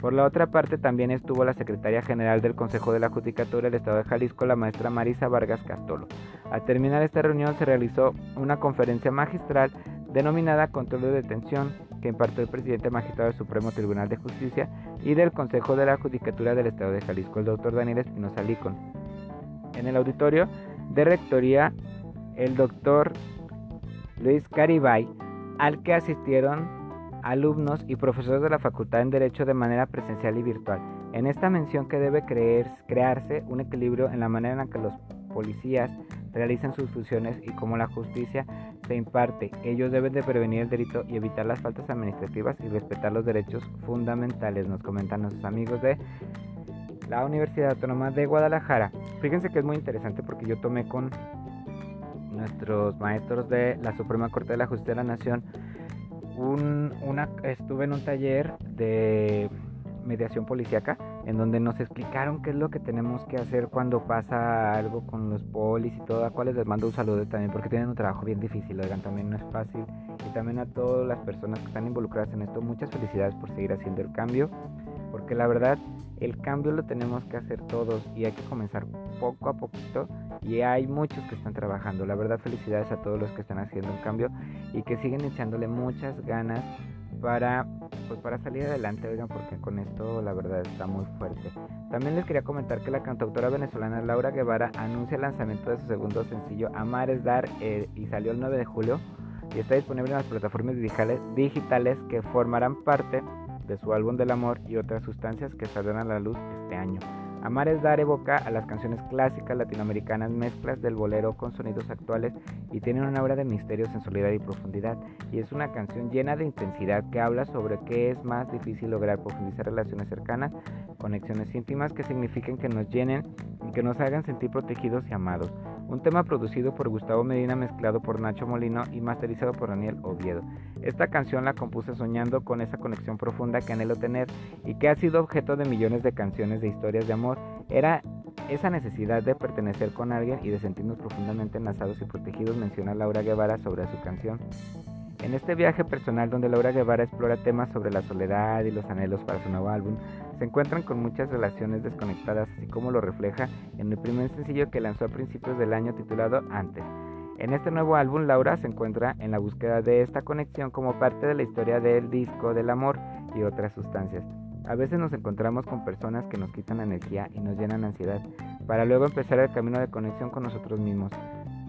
Por la otra parte, también estuvo la secretaria general del Consejo de la Judicatura del Estado de Jalisco, la maestra Marisa Vargas Castolo. Al terminar esta reunión se realizó una conferencia magistral denominada Control de Detención, que impartió el presidente magistrado del Supremo Tribunal de Justicia y del Consejo de la Judicatura del Estado de Jalisco, el doctor Daniel Espinosa Licon. En el auditorio de rectoría, el doctor Luis Caribay, al que asistieron alumnos y profesores de la Facultad en Derecho de manera presencial y virtual. En esta mención que debe creer, crearse un equilibrio en la manera en que los policías realizan sus funciones y cómo la justicia se imparte. Ellos deben de prevenir el delito y evitar las faltas administrativas y respetar los derechos fundamentales, nos comentan nuestros amigos de la Universidad Autónoma de Guadalajara. Fíjense que es muy interesante porque yo tomé con nuestros maestros de la Suprema Corte de la Justicia de la Nación un, una, estuve en un taller de mediación policíaca en donde nos explicaron qué es lo que tenemos que hacer cuando pasa algo con los polis y todo, a cuales les mando un saludo también porque tienen un trabajo bien difícil, oigan, también no es fácil. Y también a todas las personas que están involucradas en esto, muchas felicidades por seguir haciendo el cambio, porque la verdad el cambio lo tenemos que hacer todos y hay que comenzar poco a poquito y hay muchos que están trabajando. La verdad felicidades a todos los que están haciendo un cambio y que siguen echándole muchas ganas para pues para salir adelante, oigan, porque con esto la verdad está muy fuerte. También les quería comentar que la cantautora venezolana Laura Guevara anuncia el lanzamiento de su segundo sencillo Amar es Dar eh, y salió el 9 de julio y está disponible en las plataformas digitales, digitales que formarán parte de su álbum del amor y otras sustancias que saldrán a la luz este año. Amar es dar evoca a las canciones clásicas latinoamericanas, mezclas del bolero con sonidos actuales y tiene una obra de misterio, sensualidad y profundidad. Y es una canción llena de intensidad que habla sobre qué es más difícil lograr profundizar relaciones cercanas, conexiones íntimas que signifiquen que nos llenen y que nos hagan sentir protegidos y amados. Un tema producido por Gustavo Medina, mezclado por Nacho Molino y masterizado por Daniel Oviedo. Esta canción la compuse soñando con esa conexión profunda que anhelo tener y que ha sido objeto de millones de canciones de historias de amor. Era esa necesidad de pertenecer con alguien y de sentirnos profundamente enlazados y protegidos, menciona Laura Guevara sobre su canción. En este viaje personal donde Laura Guevara explora temas sobre la soledad y los anhelos para su nuevo álbum, se encuentran con muchas relaciones desconectadas, así como lo refleja en el primer sencillo que lanzó a principios del año titulado Antes. En este nuevo álbum, Laura se encuentra en la búsqueda de esta conexión como parte de la historia del disco, del amor y otras sustancias. A veces nos encontramos con personas que nos quitan energía y nos llenan ansiedad, para luego empezar el camino de conexión con nosotros mismos,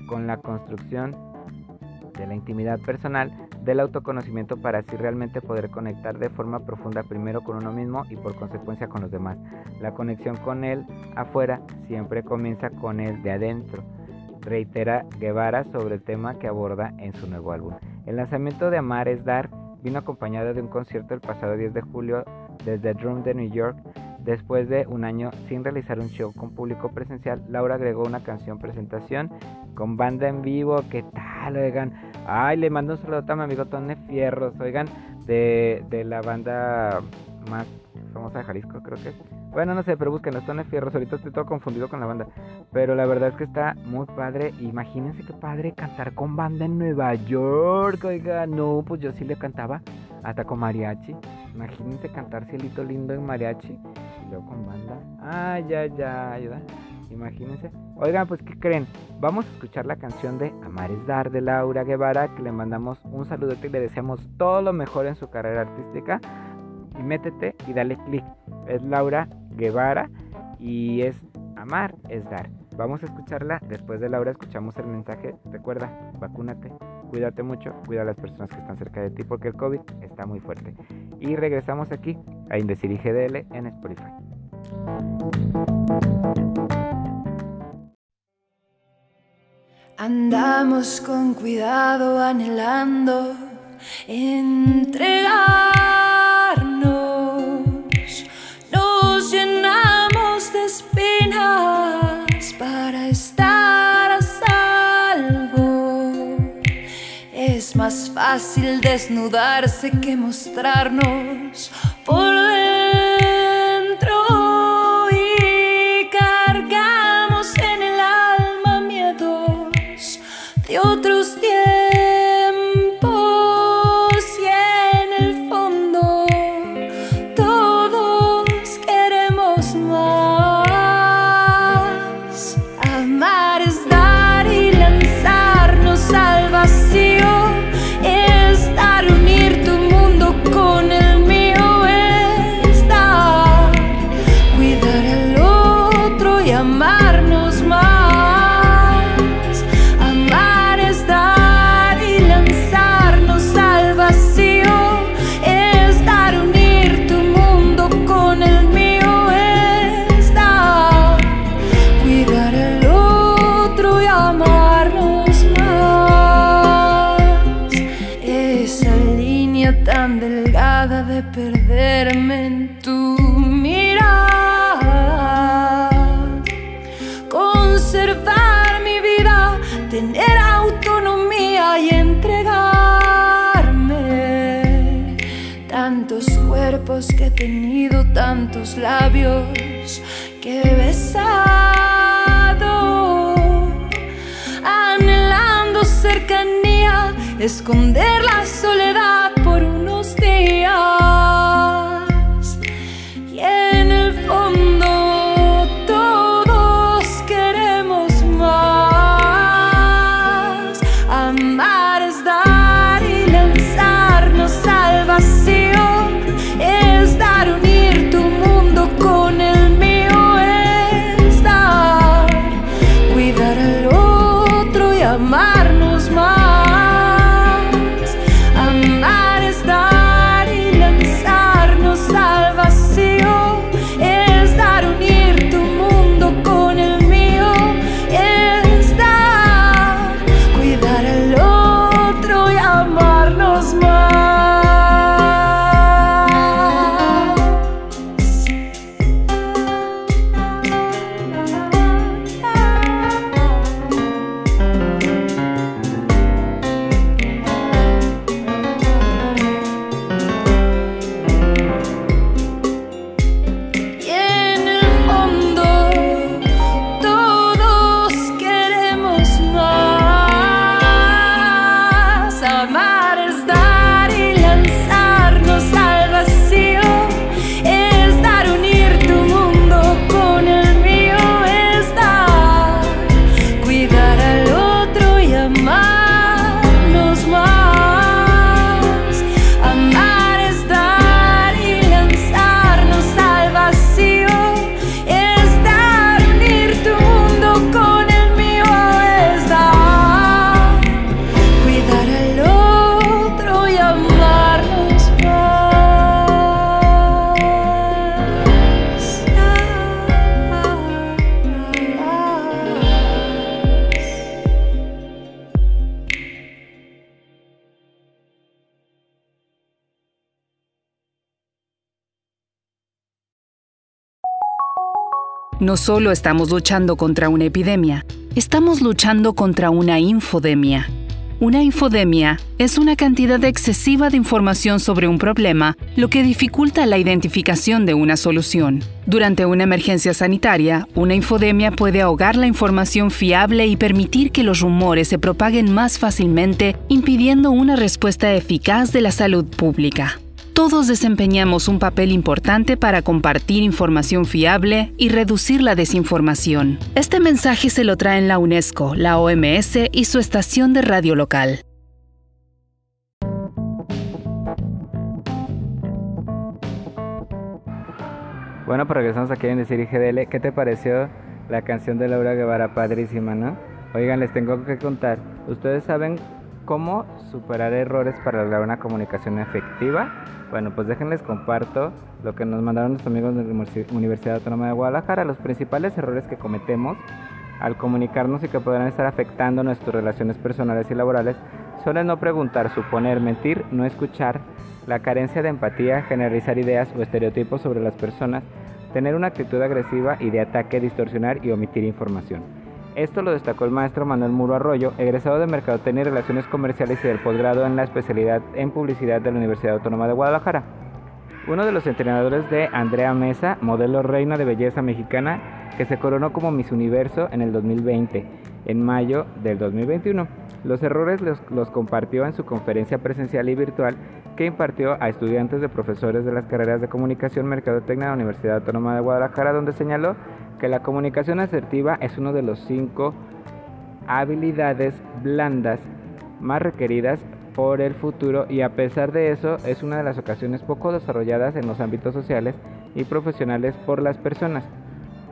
con la construcción de la intimidad personal, del autoconocimiento para así realmente poder conectar de forma profunda primero con uno mismo y por consecuencia con los demás. La conexión con él afuera siempre comienza con él de adentro, reitera Guevara sobre el tema que aborda en su nuevo álbum. El lanzamiento de Amar es Dar vino acompañado de un concierto el pasado 10 de julio desde Drum de New York Después de un año sin realizar un show con público presencial, Laura agregó una canción presentación con banda en vivo. ¿Qué tal, oigan? Ay, le mando un saludo a mi amigo Tone Fierros, oigan, de, de la banda más famosa de Jalisco, creo que. Bueno, no sé, pero busquen Tone Fierros. Ahorita estoy todo confundido con la banda. Pero la verdad es que está muy padre. Imagínense qué padre cantar con banda en Nueva York. Oiga, no, pues yo sí le cantaba hasta con mariachi. Imagínense cantar Cielito Lindo en mariachi y luego con banda. Ay, ya, ya, ayuda. Imagínense. Oigan, pues, ¿qué creen? Vamos a escuchar la canción de Amar es Dar de Laura Guevara, que le mandamos un saludo y le deseamos todo lo mejor en su carrera artística. Y métete y dale click. Es Laura Guevara y es Amar es Dar. Vamos a escucharla. Después de Laura escuchamos el mensaje. Recuerda, vacúnate, cuídate mucho, cuida a las personas que están cerca de ti porque el COVID está muy fuerte. Y regresamos aquí a Indecir y GDL en Spotify. Andamos con cuidado anhelando entregarnos. Nos llenamos de espinas para estar a salvo. Es más fácil desnudarse que mostrarnos por tantos labios que he besado, anhelando cercanía, esconder la soledad por unos días. Solo estamos luchando contra una epidemia, estamos luchando contra una infodemia. Una infodemia es una cantidad excesiva de información sobre un problema, lo que dificulta la identificación de una solución. Durante una emergencia sanitaria, una infodemia puede ahogar la información fiable y permitir que los rumores se propaguen más fácilmente, impidiendo una respuesta eficaz de la salud pública. Todos desempeñamos un papel importante para compartir información fiable y reducir la desinformación. Este mensaje se lo traen la UNESCO, la OMS y su estación de radio local. Bueno, pues regresamos aquí en Decir GDL. ¿Qué te pareció la canción de Laura Guevara? Padrísima, ¿no? Oigan, les tengo que contar. ¿Ustedes saben cómo superar errores para lograr una comunicación efectiva? Bueno, pues déjenles comparto lo que nos mandaron nuestros amigos de la Universidad Autónoma de Guadalajara. Los principales errores que cometemos al comunicarnos y que podrán estar afectando nuestras relaciones personales y laborales son el no preguntar, suponer, mentir, no escuchar, la carencia de empatía, generalizar ideas o estereotipos sobre las personas, tener una actitud agresiva y de ataque, distorsionar y omitir información. Esto lo destacó el maestro Manuel Muro Arroyo, egresado de Mercadotecnia y Relaciones Comerciales y del posgrado en la especialidad en Publicidad de la Universidad Autónoma de Guadalajara. Uno de los entrenadores de Andrea Mesa, modelo reina de belleza mexicana, que se coronó como Miss Universo en el 2020, en mayo del 2021. Los errores los, compartió en su conferencia presencial y virtual que impartió a estudiantes de profesores de las carreras de comunicación, mercadotecnia de la Universidad Autónoma de Guadalajara, donde señaló que la comunicación asertiva es uno de los cinco habilidades blandas más requeridas por el futuro y a pesar de eso es una de las ocasiones poco desarrolladas en los ámbitos sociales y profesionales por las personas.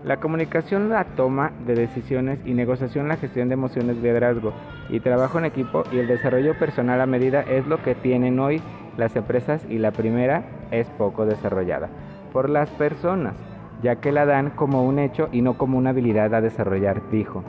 La comunicación, la toma de decisiones y negociación, la gestión de emociones, liderazgo y trabajo en equipo y el desarrollo personal a medida es lo que tienen hoy las empresas y la primera es poco desarrollada por las personas, ya que la dan como un hecho y no como una habilidad a desarrollar, dijo.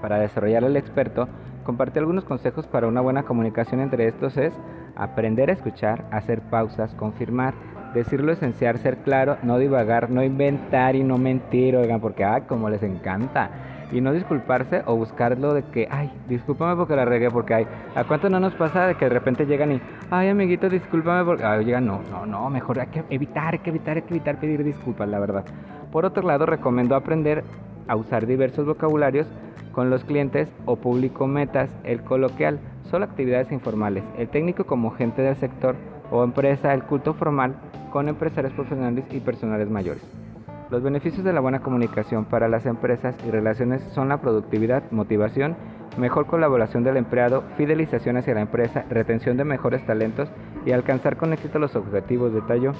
Para desarrollar el experto, compartió algunos consejos para una buena comunicación, entre estos es aprender a escuchar, hacer pausas, confirmar, decir lo esencial, ser claro, no divagar, no inventar y no mentir, oigan, porque ah, como les encanta y no disculparse o buscarlo de que, ay, discúlpame porque la regué, porque hay, ¿a cuánto no nos pasa de que de repente llegan y, ay, amiguito, discúlpame porque, ay, llegan, no, no, no, mejor hay que evitar, hay que evitar, hay que evitar pedir disculpas, la verdad. Por otro lado, recomiendo aprender a usar diversos vocabularios con los clientes o público metas, el coloquial, solo actividades informales, el técnico como gente del sector o empresa, el culto formal con empresarios profesionales y personales mayores. Los beneficios de la buena comunicación para las empresas y relaciones son la productividad, motivación, mejor colaboración del empleado, fidelización hacia la empresa, retención de mejores talentos y alcanzar con éxito los objetivos. Detalló.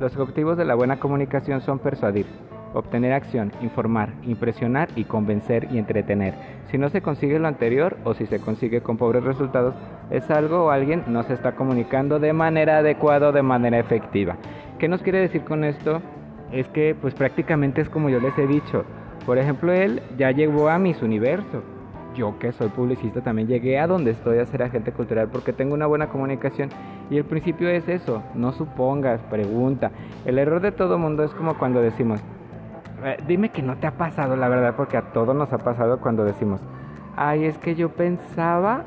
Los objetivos de la buena comunicación son persuadir, obtener acción, informar, impresionar y convencer y entretener. Si no se consigue lo anterior o si se consigue con pobres resultados, es algo o alguien no se está comunicando de manera adecuada o de manera efectiva. ¿Qué nos quiere decir con esto? Es que pues prácticamente es como yo les he dicho. Por ejemplo, él ya llegó a mis universo. Yo que soy publicista también llegué a donde estoy a ser agente cultural porque tengo una buena comunicación y el principio es eso, no supongas, pregunta. El error de todo mundo es como cuando decimos, eh, dime que no te ha pasado la verdad porque a todos nos ha pasado cuando decimos, ay es que yo pensaba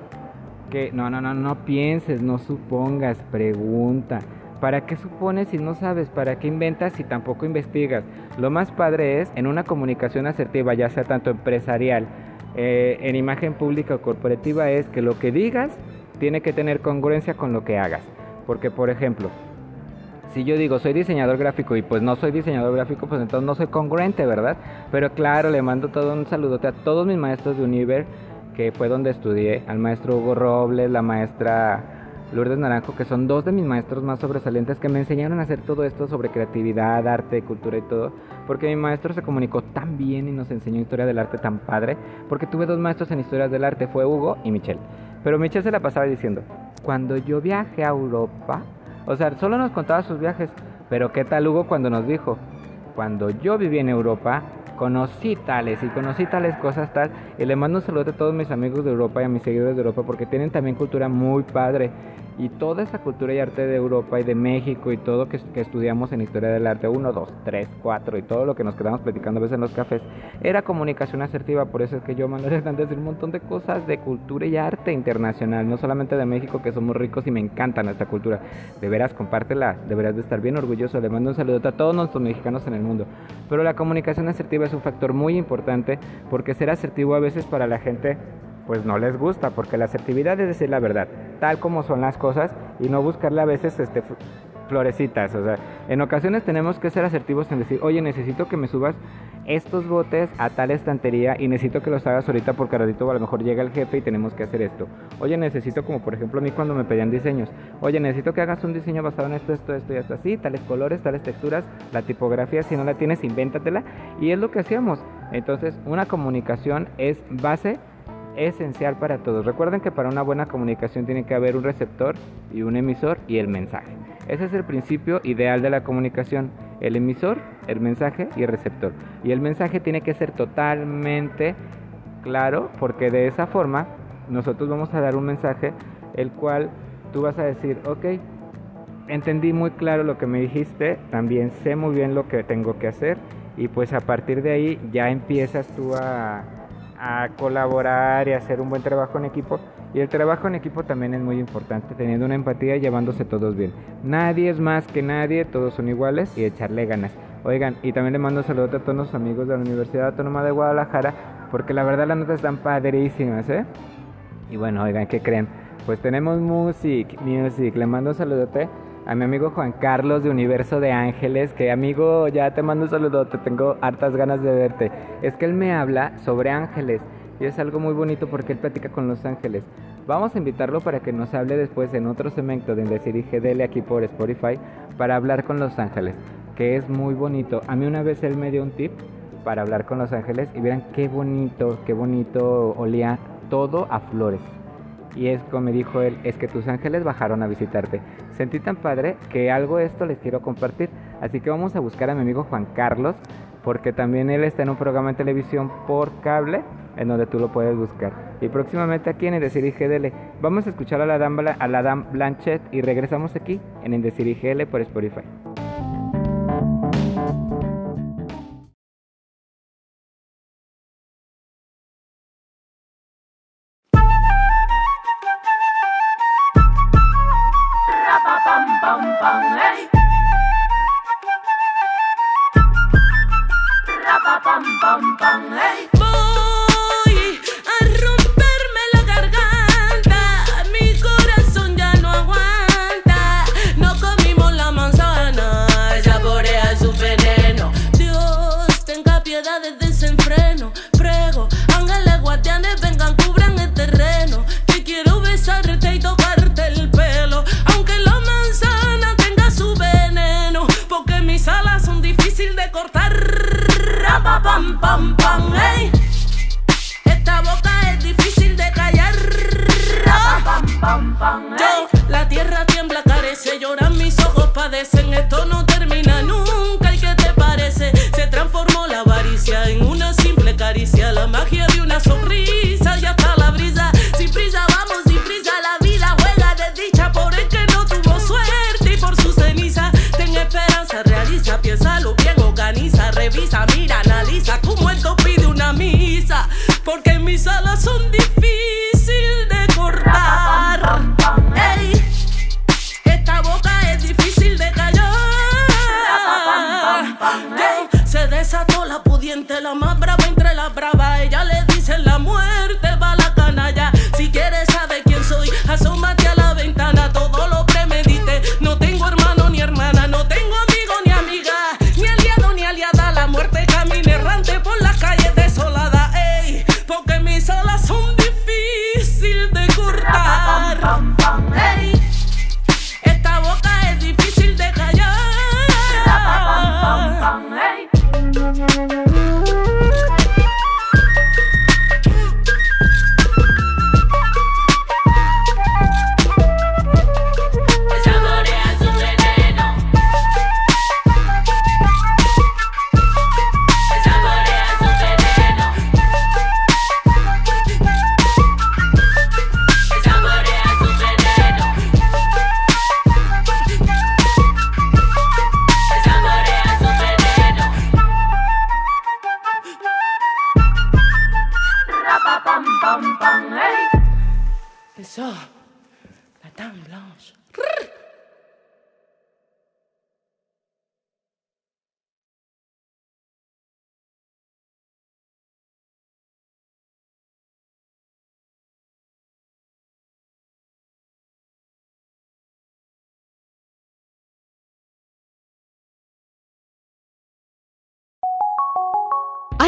que no, no, no, no pienses, no supongas, pregunta. ¿Para qué supones si no sabes? ¿Para qué inventas si tampoco investigas? Lo más padre es en una comunicación asertiva, ya sea tanto empresarial, eh, en imagen pública o corporativa, es que lo que digas tiene que tener congruencia con lo que hagas. Porque, por ejemplo, si yo digo soy diseñador gráfico y pues no soy diseñador gráfico, pues entonces no soy congruente, ¿verdad? Pero claro, le mando todo un saludote a todos mis maestros de Univer, que fue donde estudié, al maestro Hugo Robles, la maestra Lourdes Naranjo, que son dos de mis maestros más sobresalientes que me enseñaron a hacer todo esto sobre creatividad, arte, cultura y todo, porque mi maestro se comunicó tan bien y nos enseñó historia del arte tan padre, porque tuve dos maestros en historias del arte, fue Hugo y Michelle. Pero Michelle se la pasaba diciendo, cuando yo viajé a Europa, o sea, solo nos contaba sus viajes, pero ¿qué tal Hugo cuando nos dijo? Cuando yo viví en Europa, conocí tales y conocí tales cosas tal. Y le mando un saludo a todos mis amigos de Europa y a mis seguidores de Europa porque tienen también cultura muy padre. Y toda esa cultura y arte de Europa y de México y todo que, que estudiamos en historia del arte 1, 2, 3, 4 y todo lo que nos quedamos platicando a veces en los cafés era comunicación asertiva, por eso es que yo Manuel Hernández un montón de cosas de cultura y arte internacional, no solamente de México que somos ricos y me encanta nuestra cultura. De veras compártela, deberás de estar bien orgulloso. Le mando un saludo a todos nuestros mexicanos en el mundo. Pero la comunicación asertiva es un factor muy importante porque ser asertivo a veces para la gente pues no les gusta, porque la asertividad es decir la verdad, tal como son las cosas y no buscarle a veces este florecitas, o sea, en ocasiones tenemos que ser asertivos en decir, oye, necesito que me subas estos botes a tal estantería y necesito que los hagas ahorita porque ahorita a lo mejor llega el jefe y tenemos que hacer esto. Oye, necesito como por ejemplo a mí cuando me pedían diseños, oye, necesito que hagas un diseño basado en esto, esto, esto y esto así, tales colores, tales texturas, la tipografía, si no la tienes, invéntatela y es lo que hacíamos. Entonces, una comunicación es base esencial para todos. Recuerden que para una buena comunicación tiene que haber un receptor y un emisor y el mensaje. Ese es el principio ideal de la comunicación. El emisor, el mensaje y el receptor. Y el mensaje tiene que ser totalmente claro porque de esa forma nosotros vamos a dar un mensaje el cual tú vas a decir, ok, entendí muy claro lo que me dijiste, también sé muy bien lo que tengo que hacer y pues a partir de ahí ya empiezas tú a a colaborar y hacer un buen trabajo en equipo. Y el trabajo en equipo también es muy importante, teniendo una empatía y llevándose todos bien. Nadie es más que nadie, todos son iguales y echarle ganas. Oigan, y también le mando un saludo a todos los amigos de la Universidad Autónoma de Guadalajara, porque la verdad las notas están padrísimas, ¿eh? Y bueno, oigan, ¿qué creen? Pues tenemos Music, Music, le mando un saludote a mi amigo Juan Carlos de Universo de Ángeles, que amigo, ya te mando un saludo, te tengo hartas ganas de verte. Es que él me habla sobre ángeles y es algo muy bonito porque él platica con los ángeles. Vamos a invitarlo para que nos hable después en otro segmento de Decir GDL aquí por Spotify para hablar con los ángeles, que es muy bonito. A mí una vez él me dio un tip para hablar con los ángeles y verán qué bonito, qué bonito olía todo a flores. Y es como me dijo él, es que tus ángeles bajaron a visitarte. Sentí tan padre que algo de esto les quiero compartir. Así que vamos a buscar a mi amigo Juan Carlos, porque también él está en un programa de televisión por cable, en donde tú lo puedes buscar. Y próximamente aquí en Indecir IGDL. Vamos a escuchar a la Dame, a Blanchett y regresamos aquí en Indecir IGL por Spotify.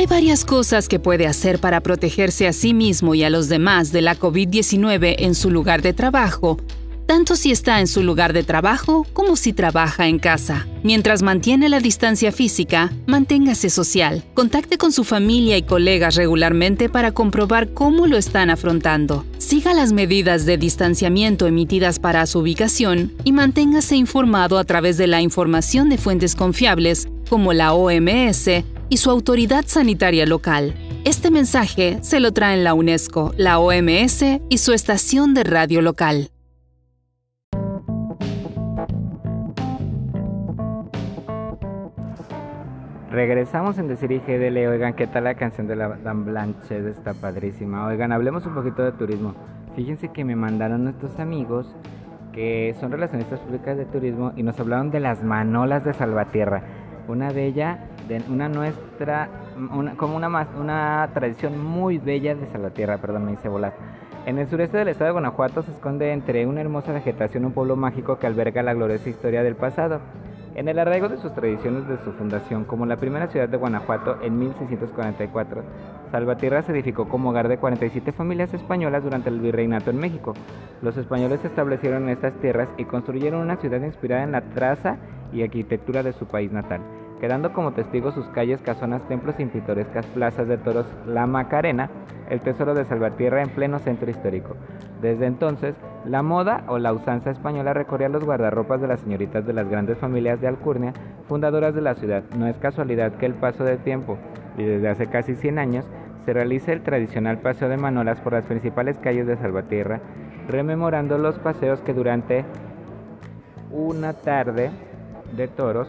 Hay varias cosas que puede hacer para protegerse a sí mismo y a los demás de la COVID-19 en su lugar de trabajo, tanto si está en su lugar de trabajo como si trabaja en casa. Mientras mantiene la distancia física, manténgase social. Contacte con su familia y colegas regularmente para comprobar cómo lo están afrontando. Siga las medidas de distanciamiento emitidas para su ubicación y manténgase informado a través de la información de fuentes confiables como la OMS y su autoridad sanitaria local. Este mensaje se lo traen la UNESCO, la OMS y su estación de radio local. Regresamos en Decir IGDL. Oigan, ¿qué tal la canción de la Dan Blanche? Está padrísima. Oigan, hablemos un poquito de turismo. Fíjense que me mandaron nuestros amigos que son relacionistas públicas de turismo y nos hablaron de las manolas de Salvatierra. Una bella, de una nuestra, como una, una tradición muy bella de Salvatierra, perdón, me hice volar. En el sureste del estado de Guanajuato se esconde entre una hermosa vegetación un pueblo mágico que alberga la gloriosa historia del pasado. En el arraigo de sus tradiciones de su fundación como la primera ciudad de Guanajuato en 1644, Salvatierra se edificó como hogar de 47 familias españolas durante el virreinato en México. Los españoles se establecieron en estas tierras y construyeron una ciudad inspirada en la traza y arquitectura de su país natal, quedando como testigos sus calles, casonas, templos y pintorescas plazas de toros La Macarena, el tesoro de Salvatierra en pleno centro histórico. Desde entonces, la moda o la usanza española recorría los guardarropas de las señoritas de las grandes familias de Alcurnia, fundadoras de la ciudad. No es casualidad que el paso del tiempo, y desde hace casi 100 años, se realice el tradicional paseo de manolas por las principales calles de Salvatierra, rememorando los paseos que durante una tarde de toros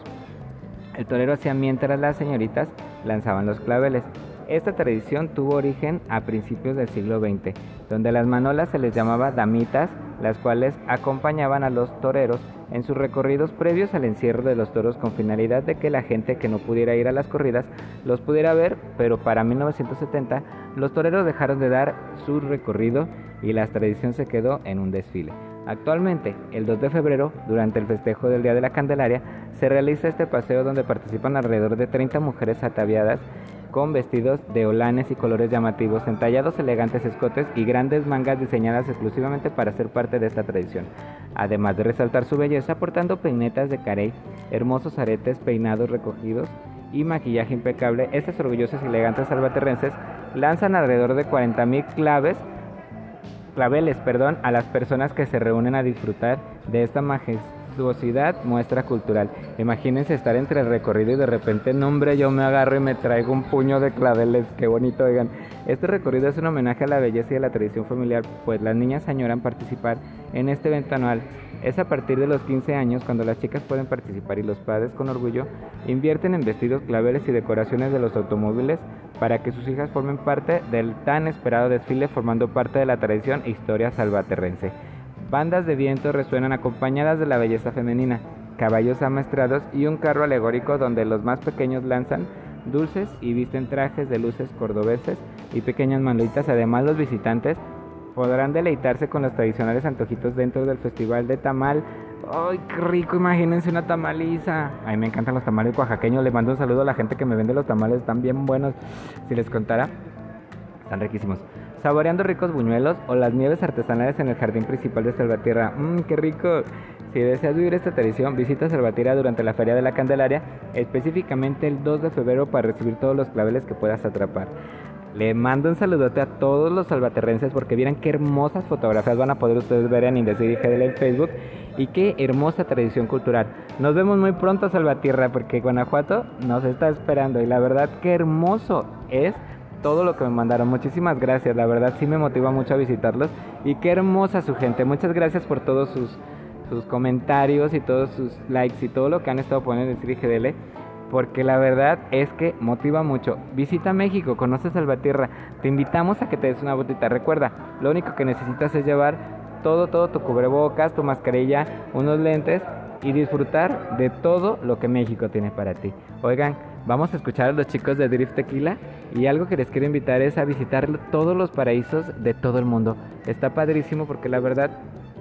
el torero hacía mientras las señoritas lanzaban los claveles. Esta tradición tuvo origen a principios del siglo XX, donde las manolas se les llamaba damitas, las cuales acompañaban a los toreros en sus recorridos previos al encierro de los toros con finalidad de que la gente que no pudiera ir a las corridas los pudiera ver, pero para 1970 los toreros dejaron de dar su recorrido y la tradición se quedó en un desfile. Actualmente, el 2 de febrero, durante el festejo del Día de la Candelaria, se realiza este paseo donde participan alrededor de 30 mujeres ataviadas con vestidos de olanes y colores llamativos, entallados elegantes escotes y grandes mangas diseñadas exclusivamente para ser parte de esta tradición. Además de resaltar su belleza portando peinetas de carey, hermosos aretes, peinados recogidos y maquillaje impecable, estas orgullosas y elegantes salvaterrenses lanzan alrededor de 40.000 claves claveles, perdón, a las personas que se reúnen a disfrutar de esta majestuosidad muestra cultural. Imagínense estar entre el recorrido y de repente, no hombre, yo me agarro y me traigo un puño de claveles, qué bonito, oigan. Este recorrido es un homenaje a la belleza y a la tradición familiar, pues las niñas añoran participar en este evento anual. Es a partir de los 15 años cuando las chicas pueden participar y los padres con orgullo invierten en vestidos, claveles y decoraciones de los automóviles para que sus hijas formen parte del tan esperado desfile formando parte de la tradición e historia salvaterrense. Bandas de viento resuenan acompañadas de la belleza femenina, caballos amaestrados y un carro alegórico donde los más pequeños lanzan dulces y visten trajes de luces cordobeses y pequeñas manuelitas. Además los visitantes podrán deleitarse con los tradicionales antojitos dentro del festival de tamal. ¡Ay, qué rico! Imagínense una tamaliza. A mí me encantan los tamales oaxaqueños. Le mando un saludo a la gente que me vende los tamales. Están bien buenos. Si les contara, están riquísimos. Saboreando ricos buñuelos o las nieves artesanales en el jardín principal de Salvatierra. ¡Mmm, qué rico! Si deseas vivir esta tradición, visita Salvatierra durante la Feria de la Candelaria, específicamente el 2 de febrero para recibir todos los claveles que puedas atrapar. Le mando un saludote a todos los salvaterrenses porque vieran qué hermosas fotografías van a poder ustedes ver en Indecir GDL en Facebook y qué hermosa tradición cultural. Nos vemos muy pronto Salvatierra porque Guanajuato nos está esperando y la verdad qué hermoso es todo lo que me mandaron. Muchísimas gracias, la verdad sí me motiva mucho a visitarlos y qué hermosa su gente. Muchas gracias por todos sus, comentarios y todos sus likes y todo lo que han estado poniendo en Decir GDL porque la verdad es que motiva mucho. Visita México, conoce Salvatierra, te invitamos a que te des una botita. Recuerda, lo único que necesitas es llevar todo, todo tu cubrebocas, tu mascarilla, unos lentes y disfrutar de todo lo que México tiene para ti. Oigan, vamos a escuchar a los chicos de Drift Tequila y algo que les quiero invitar es a visitar todos los paraísos de todo el mundo. Está padrísimo porque la verdad,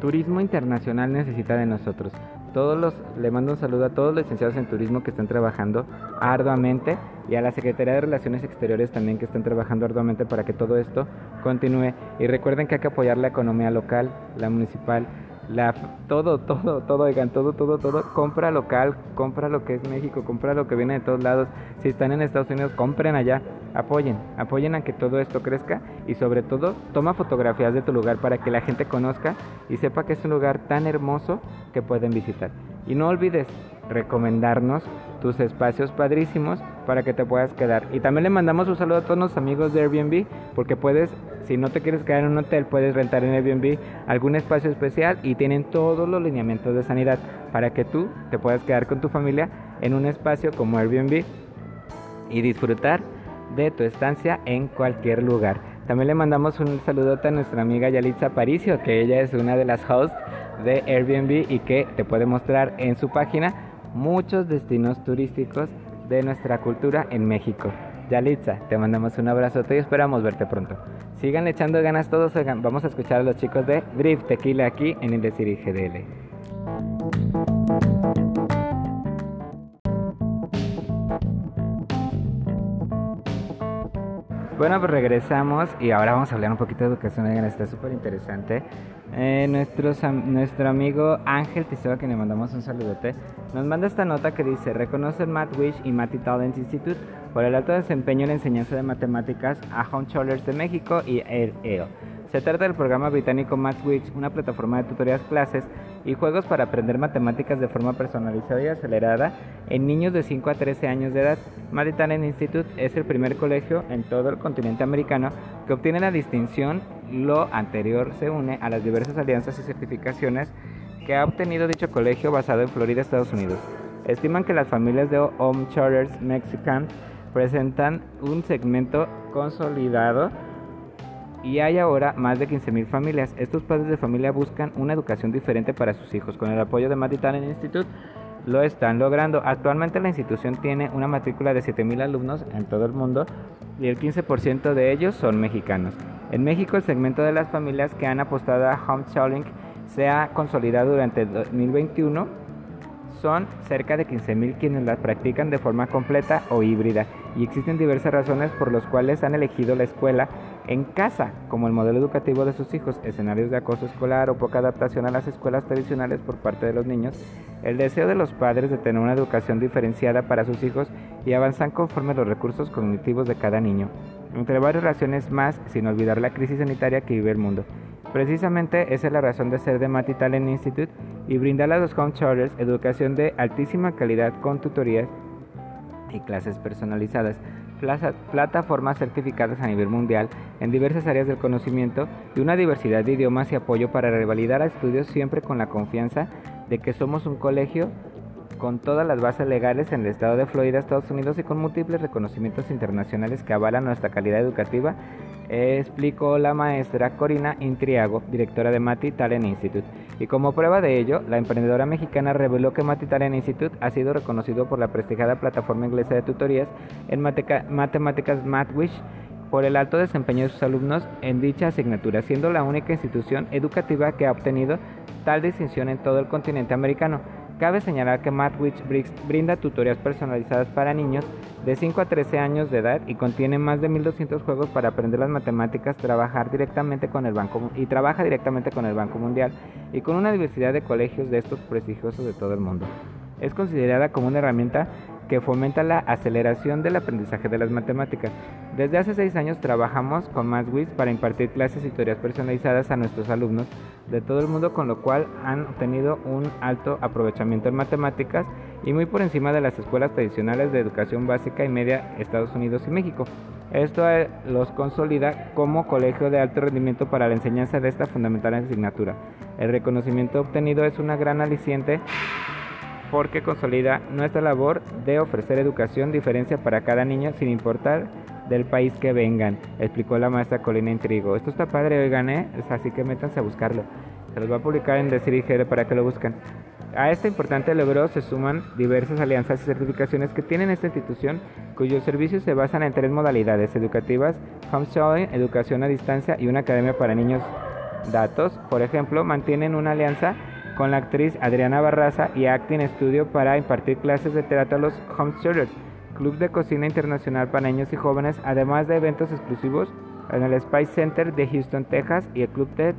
turismo internacional necesita de nosotros. Todos los, le mando un saludo a todos los licenciados en turismo que están trabajando arduamente y a la Secretaría de Relaciones Exteriores también que están trabajando arduamente para que todo esto continúe. Y recuerden que hay que apoyar la economía local, la municipal, la, todo, todo, todo, oigan, todo, todo, todo, compra local, compra lo que es México, compra lo que viene de todos lados. Si están en Estados Unidos, compren allá, apoyen, apoyen a que todo esto crezca y sobre todo toma fotografías de tu lugar para que la gente conozca y sepa que es un lugar tan hermoso que pueden visitar. Y no olvides recomendarnos tus espacios padrísimos para que te puedas quedar. Y también le mandamos un saludo a todos los amigos de Airbnb porque puedes, si no te quieres quedar en un hotel, puedes rentar en Airbnb algún espacio especial y tienen todos los lineamientos de sanidad para que tú te puedas quedar con tu familia en un espacio como Airbnb y disfrutar de tu estancia en cualquier lugar. También le mandamos un saludo a nuestra amiga Yalitza Paricio, que ella es una de las hosts de Airbnb y que te puede mostrar en su página muchos destinos turísticos de nuestra cultura en México. Yalitza, te mandamos un abrazote y esperamos verte pronto. Sigan echando ganas todos, vamos a escuchar a los chicos de Drift Tequila aquí en Indecir GDL. Bueno, pues regresamos y ahora vamos a hablar un poquito de educación. Oigan, está súper interesante. Eh, nuestros nuestro amigo Ángel Tizoa, que le mandamos un saludote, nos manda esta nota que dice: Reconoce el Math Wish y Matty Talent Institute por el alto desempeño en la enseñanza de matemáticas a Homeschools de México y el EO. Se trata del programa británico MathWitch, una plataforma de tutorías, clases y juegos para aprender matemáticas de forma personalizada y acelerada en niños de 5 a 13 años de edad. Talent Institute es el primer colegio en todo el continente americano que obtiene la distinción. Lo anterior se une a las diversas alianzas y certificaciones que ha obtenido dicho colegio basado en Florida, Estados Unidos. Estiman que las familias de Home Charters Mexican presentan un segmento consolidado y hay ahora más de 15.000 familias. Estos padres de familia buscan una educación diferente para sus hijos. Con el apoyo de Maddie Talent Institute lo están logrando. Actualmente la institución tiene una matrícula de 7.000 alumnos en todo el mundo y el 15% de ellos son mexicanos. En México el segmento de las familias que han apostado a homeschooling se ha consolidado durante el 2021 son cerca de 15.000 quienes la practican de forma completa o híbrida y existen diversas razones por las cuales han elegido la escuela en casa como el modelo educativo de sus hijos, escenarios de acoso escolar o poca adaptación a las escuelas tradicionales por parte de los niños, el deseo de los padres de tener una educación diferenciada para sus hijos y avanzan conforme los recursos cognitivos de cada niño, entre varias razones más sin olvidar la crisis sanitaria que vive el mundo. Precisamente esa es la razón de ser de Matty Talent Institute y brindar a los home charters educación de altísima calidad con tutorías y clases personalizadas, plataformas certificadas a nivel mundial en diversas áreas del conocimiento y una diversidad de idiomas y apoyo para revalidar a estudios siempre con la confianza de que somos un colegio con todas las bases legales en el estado de Florida, Estados Unidos y con múltiples reconocimientos internacionales que avalan nuestra calidad educativa, explicó la maestra Corina Intriago, directora de Mati Talent Institute. Y como prueba de ello, la emprendedora mexicana reveló que Mati Talent Institute ha sido reconocido por la prestigiada plataforma inglesa de tutorías en matemáticas MathWish por el alto desempeño de sus alumnos en dicha asignatura, siendo la única institución educativa que ha obtenido tal distinción en todo el continente americano. Cabe señalar que MathWitch Brix- brinda tutorías personalizadas para niños de 5 a 13 años de edad y contiene más de 1200 juegos para aprender las matemáticas, trabajar directamente con el Banco y trabaja directamente con el Banco Mundial y con una diversidad de colegios de estos prestigiosos de todo el mundo. Es considerada como una herramienta que fomenta la aceleración del aprendizaje de las matemáticas. Desde hace seis años trabajamos con MathWiz para impartir clases y teorías personalizadas a nuestros alumnos de todo el mundo, con lo cual han obtenido un alto aprovechamiento en matemáticas y muy por encima de las escuelas tradicionales de educación básica y media Estados Unidos y México. Esto eh, los consolida como colegio de alto rendimiento para la enseñanza de esta fundamental asignatura. El reconocimiento obtenido es una gran aliciente porque consolida nuestra labor de ofrecer educación diferencia para cada niño sin importar del país que vengan, explicó la maestra Colina Intrigo. Esto está padre, oigan, ¿eh? Así que métanse a buscarlo. Se los va a publicar en Decir IGL para que lo busquen. A este importante logro se suman diversas alianzas y certificaciones que tiene esta institución, cuyos servicios se basan en tres modalidades educativas, homeschooling, educación a distancia y una academia para niños datos. Por ejemplo, mantienen una alianza con la actriz Adriana Barraza y Acting Studio para impartir clases de teatro a los homeschoolers, club de cocina internacional para niños y jóvenes, además de eventos exclusivos en el Spice Center de Houston, Texas y el Club TED,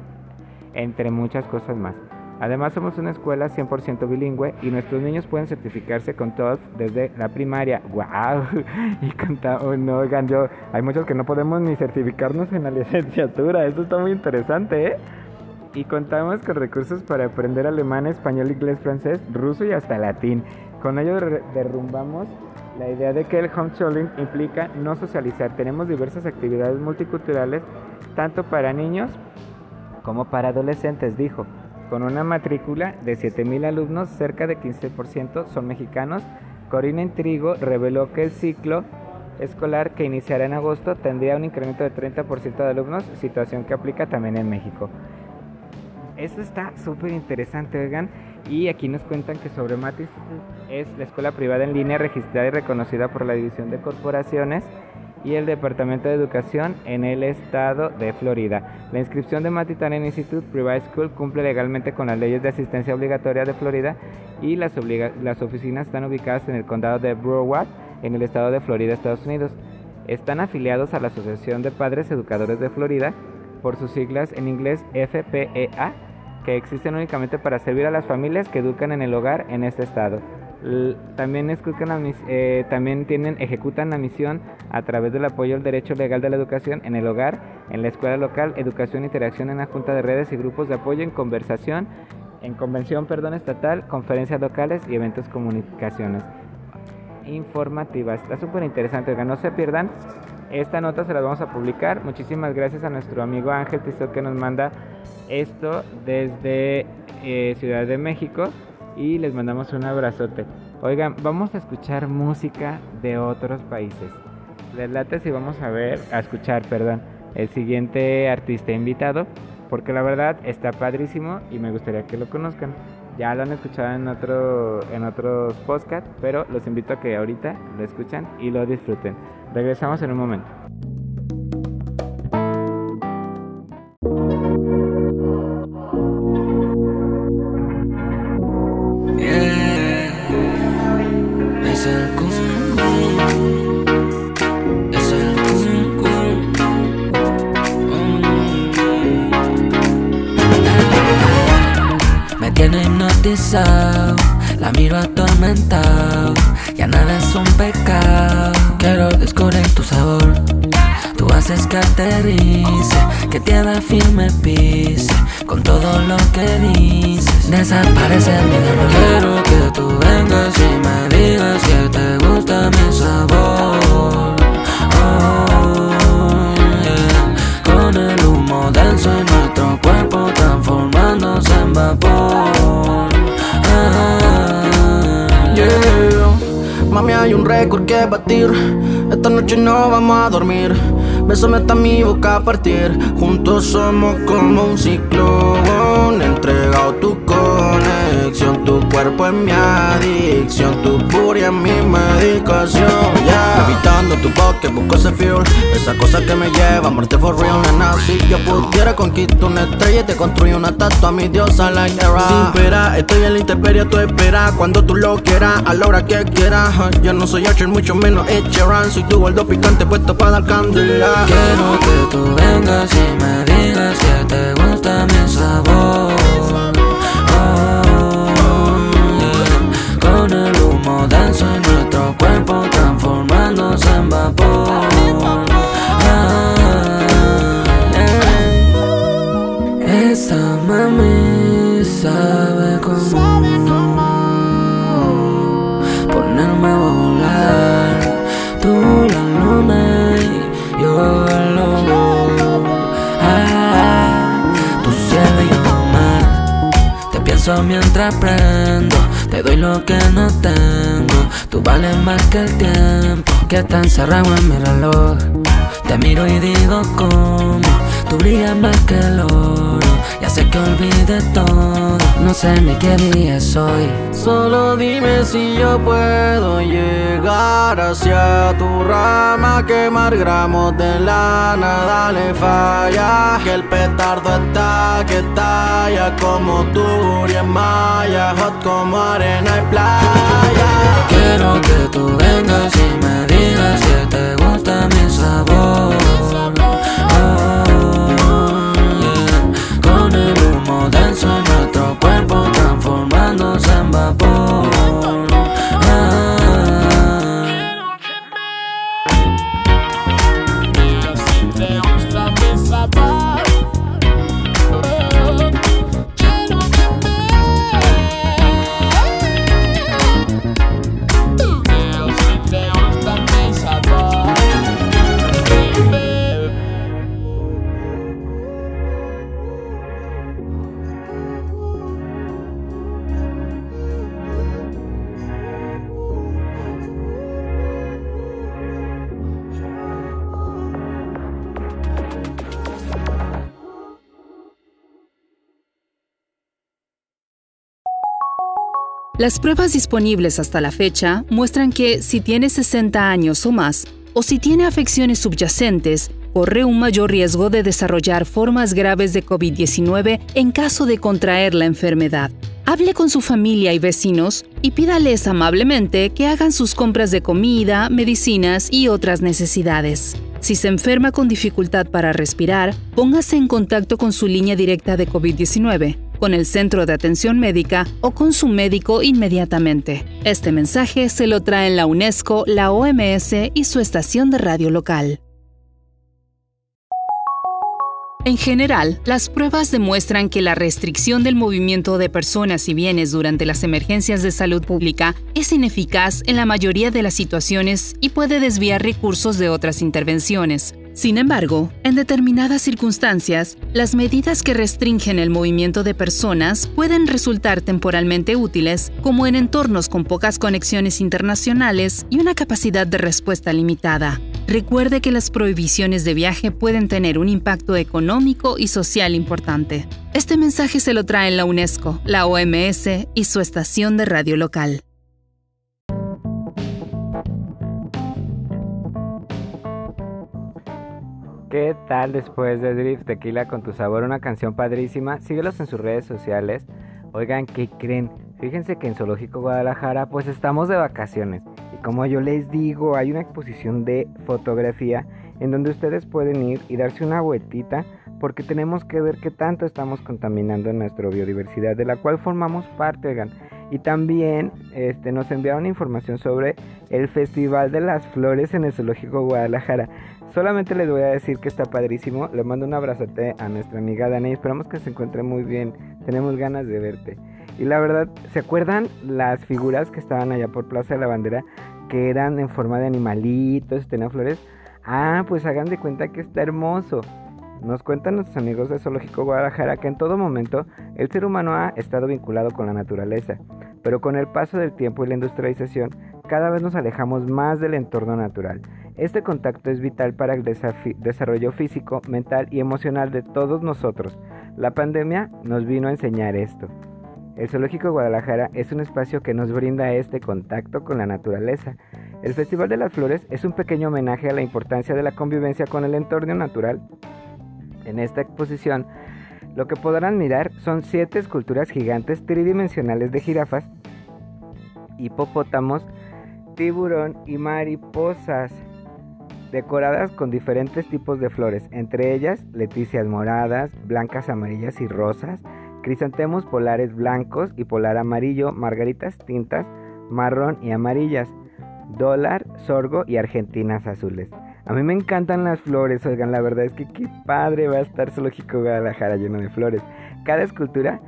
entre muchas cosas más. Además somos una escuela 100% bilingüe y nuestros niños pueden certificarse con TOEFL desde la primaria. ¡Wow! Y canta, oh, no, oigan, yo, hay muchos que no podemos ni certificarnos en la licenciatura. Esto está muy interesante, ¿eh? Y contamos con recursos para aprender alemán, español, inglés, francés, ruso y hasta latín. Con ello derrumbamos la idea de que el homeschooling implica no socializar. Tenemos diversas actividades multiculturales, tanto para niños como para adolescentes, dijo. Con una matrícula de 7.000 alumnos, cerca de 15% son mexicanos. Corina Intrigo reveló que el ciclo escolar que iniciará en agosto tendría un incremento de 30% de alumnos, situación que aplica también en México. Esto está súper interesante, oigan. Y aquí nos cuentan que sobre Matis es la escuela privada en línea registrada y reconocida por la División de Corporaciones y el Departamento de Educación en el estado de Florida. La inscripción de Matitanian Institute Private School cumple legalmente con las leyes de asistencia obligatoria de Florida y las, las oficinas están ubicadas en el condado de Broward, en el estado de Florida, Estados Unidos. Están afiliados a la Asociación de Padres Educadores de Florida por sus siglas en inglés FPEA, que existen únicamente para servir a las familias que educan en el hogar en este estado. También, la eh, también tienen, ejecutan la misión a través del apoyo al derecho legal de la educación en el hogar, en la escuela local, educación e interacción en la junta de redes y grupos de apoyo en conversación, en convención perdón, estatal, conferencias locales y eventos comunicaciones informativas. Está súper interesante, no se pierdan. Esta nota se la vamos a publicar. Muchísimas gracias a nuestro amigo Ángel Tizot que nos manda esto desde eh, Ciudad de México y les mandamos un abrazote. Oigan, vamos a escuchar música de otros países. Les late si vamos a ver, a escuchar, perdón, el siguiente artista invitado, porque la verdad está padrísimo y me gustaría que lo conozcan. Ya lo han escuchado en otro en otros podcasts, pero los invito a que ahorita lo escuchan y lo disfruten. Regresamos en un momento. Es el cum cum. Es el cum. Mm. Me tiene hipnotizado, la miro atormentado. Que aterrice, que tierra firme pise Con todo lo que dices Desaparece mi dolor Quiero que tú vengas y me digas que te gusta mi sabor Oh. Con el humo denso en nuestro cuerpo transformándose en vapor Ah. Mami, hay un récord que batir. Esta noche no vamos a dormir. Bésame hasta mi boca a partir. Juntos somos como un ciclón. Tu cuerpo es mi adicción. Tu furia es mi medicación. Yeah. Evitando tu boque, busco ese fuel. Esa cosa que me lleva a muerte for real. Si yo pudiera conquistar una estrella y te construyo una estatua a mi diosa like Hera. Sin pera, estoy en la intemperie, tú espera Cuando tú lo quieras, a la hora que quieras Yo no soy Archer, mucho menos Ed Soy tu gordo picante puesto para dar candela Quiero que tú vengas y me digas que te gusta mi sabor. Ah, yeah. Esa mami sabe cómo ponerme a volar. Tú la luna y yo el lobo. Ah, tu cielo y yo mar. Te pienso mientras prendo. Te doy lo que no tengo. Tú vales más que el tiempo que está encerrado en mi reloj. Te miro y digo cómo tú brillas más que el oro. Ya sé que olvide todo, no sé ni qué día soy. Solo dime si yo puedo llegar hacia tu rama, quemar gramos de lana, dale falla. Que el petardo está que talla como tú y en maya, como arena y playa. Quiero que tú vengas y Las pruebas disponibles hasta la fecha muestran que si tiene 60 años o más, o si tiene afecciones subyacentes, corre un mayor riesgo de desarrollar formas graves de COVID-19 en caso de contraer la enfermedad. Hable con su familia y vecinos y pídales amablemente que hagan sus compras de comida, medicinas y otras necesidades. Si se enferma con dificultad para respirar, póngase en contacto con su línea directa de COVID-19, con el centro de atención médica o con su médico inmediatamente. Este mensaje se lo traen la UNESCO, la OMS y su estación de radio local. En general, las pruebas demuestran que la restricción del movimiento de personas y bienes durante las emergencias de salud pública es ineficaz en la mayoría de las situaciones y puede desviar recursos de otras intervenciones. Sin embargo, en determinadas circunstancias, las medidas que restringen el movimiento de personas pueden resultar temporalmente útiles, como en entornos con pocas conexiones internacionales y una capacidad de respuesta limitada. Recuerde que las prohibiciones de viaje pueden tener un impacto económico y social importante. Este mensaje se lo traen la UNESCO, la OMS y su estación de radio local. ¿Qué tal después de Drift Tequila con tu sabor? Una canción padrísima. Síguelos en sus redes sociales. Oigan, ¿qué creen? Fíjense que en Zoológico Guadalajara pues estamos de vacaciones. Y como yo les digo, hay una exposición de fotografía en donde ustedes pueden ir y darse una vueltita porque tenemos que ver qué tanto estamos contaminando nuestra biodiversidad de la cual formamos parte, oigan. Y también este, nos enviaron información sobre el Festival de las Flores en el Zoológico Guadalajara. Solamente les voy a decir que está padrísimo. Le mando un abrazote a nuestra amiga Dana y esperamos que se encuentre muy bien. Tenemos ganas de verte. Y la verdad, ¿se acuerdan las figuras que estaban allá por Plaza de la Bandera? Que eran en forma de animalitos, tenían flores. Ah, pues hagan de cuenta que está hermoso. Nos cuentan nuestros amigos de Zoológico Guadalajara que en todo momento el ser humano ha estado vinculado con la naturaleza, pero con el paso del tiempo y la industrialización cada vez nos alejamos más del entorno natural. Este contacto es vital para el desarrollo físico, mental y emocional de todos nosotros. La pandemia nos vino a enseñar esto. El Zoológico Guadalajara es un espacio que nos brinda este contacto con la naturaleza. El Festival de las Flores es un pequeño homenaje a la importancia de la convivencia con el entorno natural. En esta exposición, lo que podrán mirar son siete esculturas gigantes tridimensionales de jirafas, hipopótamos, tiburón y mariposas, decoradas con diferentes tipos de flores, entre ellas leticias moradas, blancas, amarillas y rosas, crisantemos polares blancos y polar amarillo, margaritas tintas marrón y amarillas, dólar, sorgo y argentinas azules. A mí me encantan las flores, oigan, la verdad es que qué padre va a estar Zoológico Guadalajara lleno de flores. Cada escultura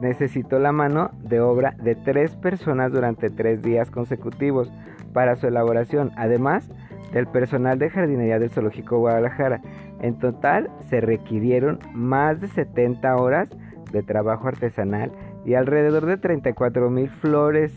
necesitó la mano de obra de tres personas durante tres días consecutivos para su elaboración, además del personal de jardinería del Zoológico Guadalajara. En total se requirieron más de 70 horas de trabajo artesanal y alrededor de 34 mil flores.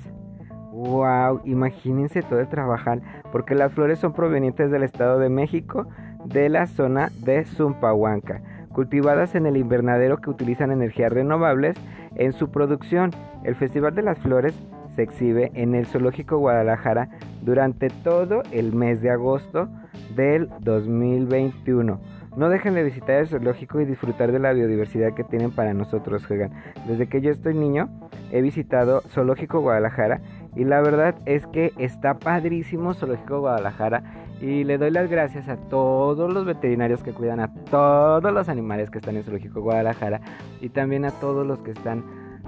¡Wow! Imagínense todo el trabajar, porque las flores son provenientes del Estado de México, de la zona de Zumpahuanca, cultivadas en el invernadero que utilizan energías renovables en su producción. El Festival de las Flores se exhibe en el Zoológico Guadalajara durante todo el mes de agosto del 2021. No dejen de visitar el zoológico y disfrutar de la biodiversidad que tienen para nosotros. Desde que yo estoy niño he visitado Zoológico Guadalajara y la verdad es que está padrísimo Zoológico Guadalajara y le doy las gracias a todos los veterinarios que cuidan a todos los animales que están en Zoológico Guadalajara y también a todos los que están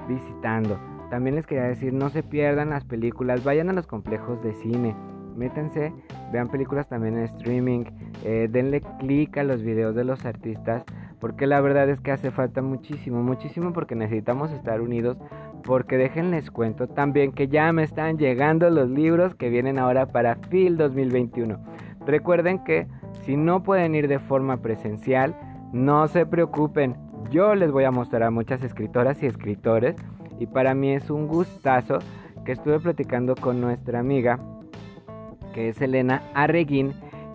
visitando. También les quería decir, no se pierdan las películas, vayan a los complejos de cine métanse, vean películas también en streaming, eh, denle click a los videos de los artistas, porque la verdad es que hace falta muchísimo, muchísimo porque necesitamos estar unidos, porque déjenles cuento también que ya me están llegando los libros que vienen ahora para FIL 2021. Recuerden que si no pueden ir de forma presencial, no se preocupen, yo les voy a mostrar a muchas escritoras y escritores y para mí es un gustazo que estuve platicando con nuestra amiga que es Elena Arreguín,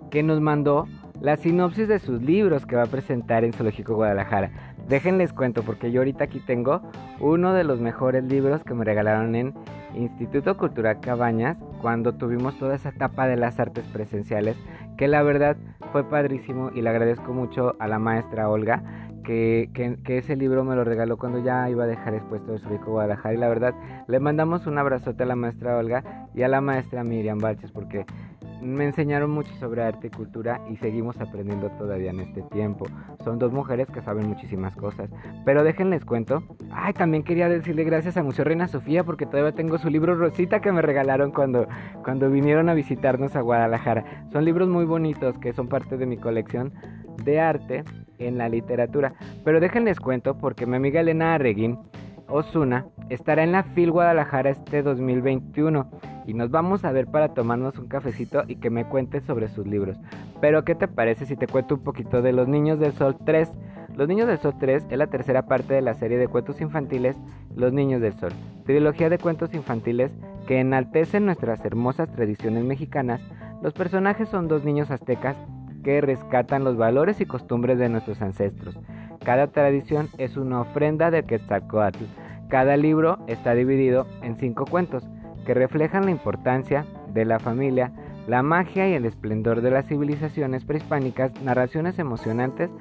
que nos mandó la sinopsis de sus libros que va a presentar en Zoológico Guadalajara. Déjenles cuento porque yo ahorita aquí tengo uno de los mejores libros que me regalaron en Instituto Cultural Cabañas cuando tuvimos toda esa etapa de las artes presenciales, que la verdad fue padrísimo y le agradezco mucho a la maestra Olga que, ese libro me lo regaló cuando ya iba a dejar expuesto el Zoológico Guadalajara y la verdad le mandamos un abrazote a la maestra Olga y a la maestra Miriam Balches porque me enseñaron mucho sobre arte y cultura y seguimos aprendiendo todavía en este tiempo. Son dos mujeres que saben muchísimas cosas. Pero déjenles cuento. Ay, también quería decirle gracias a Museo Reina Sofía porque todavía tengo su libro Rosita que me regalaron cuando, cuando vinieron a visitarnos a Guadalajara. Son libros muy bonitos que son parte de mi colección de arte en la literatura. Pero déjenles cuento porque mi amiga Elena Arreguín Osuna estará en la FIL Guadalajara este 2021 y nos vamos a ver para tomarnos un cafecito y que me cuentes sobre sus libros. Pero ¿qué te parece si te cuento un poquito de Los Niños del Sol 3? Los Niños del Sol 3 es la tercera parte de la serie de cuentos infantiles Los Niños del Sol, trilogía de cuentos infantiles que enaltecen nuestras hermosas tradiciones mexicanas. Los personajes son dos niños aztecas que rescatan los valores y costumbres de nuestros ancestros. Cada tradición es una ofrenda del Quetzalcoatl. Cada libro está dividido en cinco cuentos que reflejan la importancia de la familia, la magia y el esplendor de las civilizaciones prehispánicas, narraciones emocionantes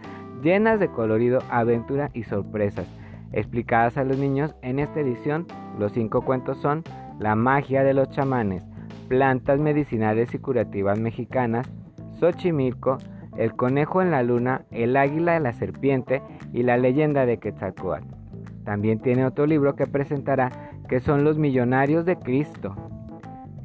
llenas de colorido, aventura y sorpresas. Explicadas a los niños en esta edición, los cinco cuentos son La magia de los chamanes, plantas medicinales y curativas mexicanas, Xochimilco, El conejo en la luna, El águila de la serpiente y la leyenda de Quetzalcoatl. También tiene otro libro que presentará que son Los Millonarios de Cristo.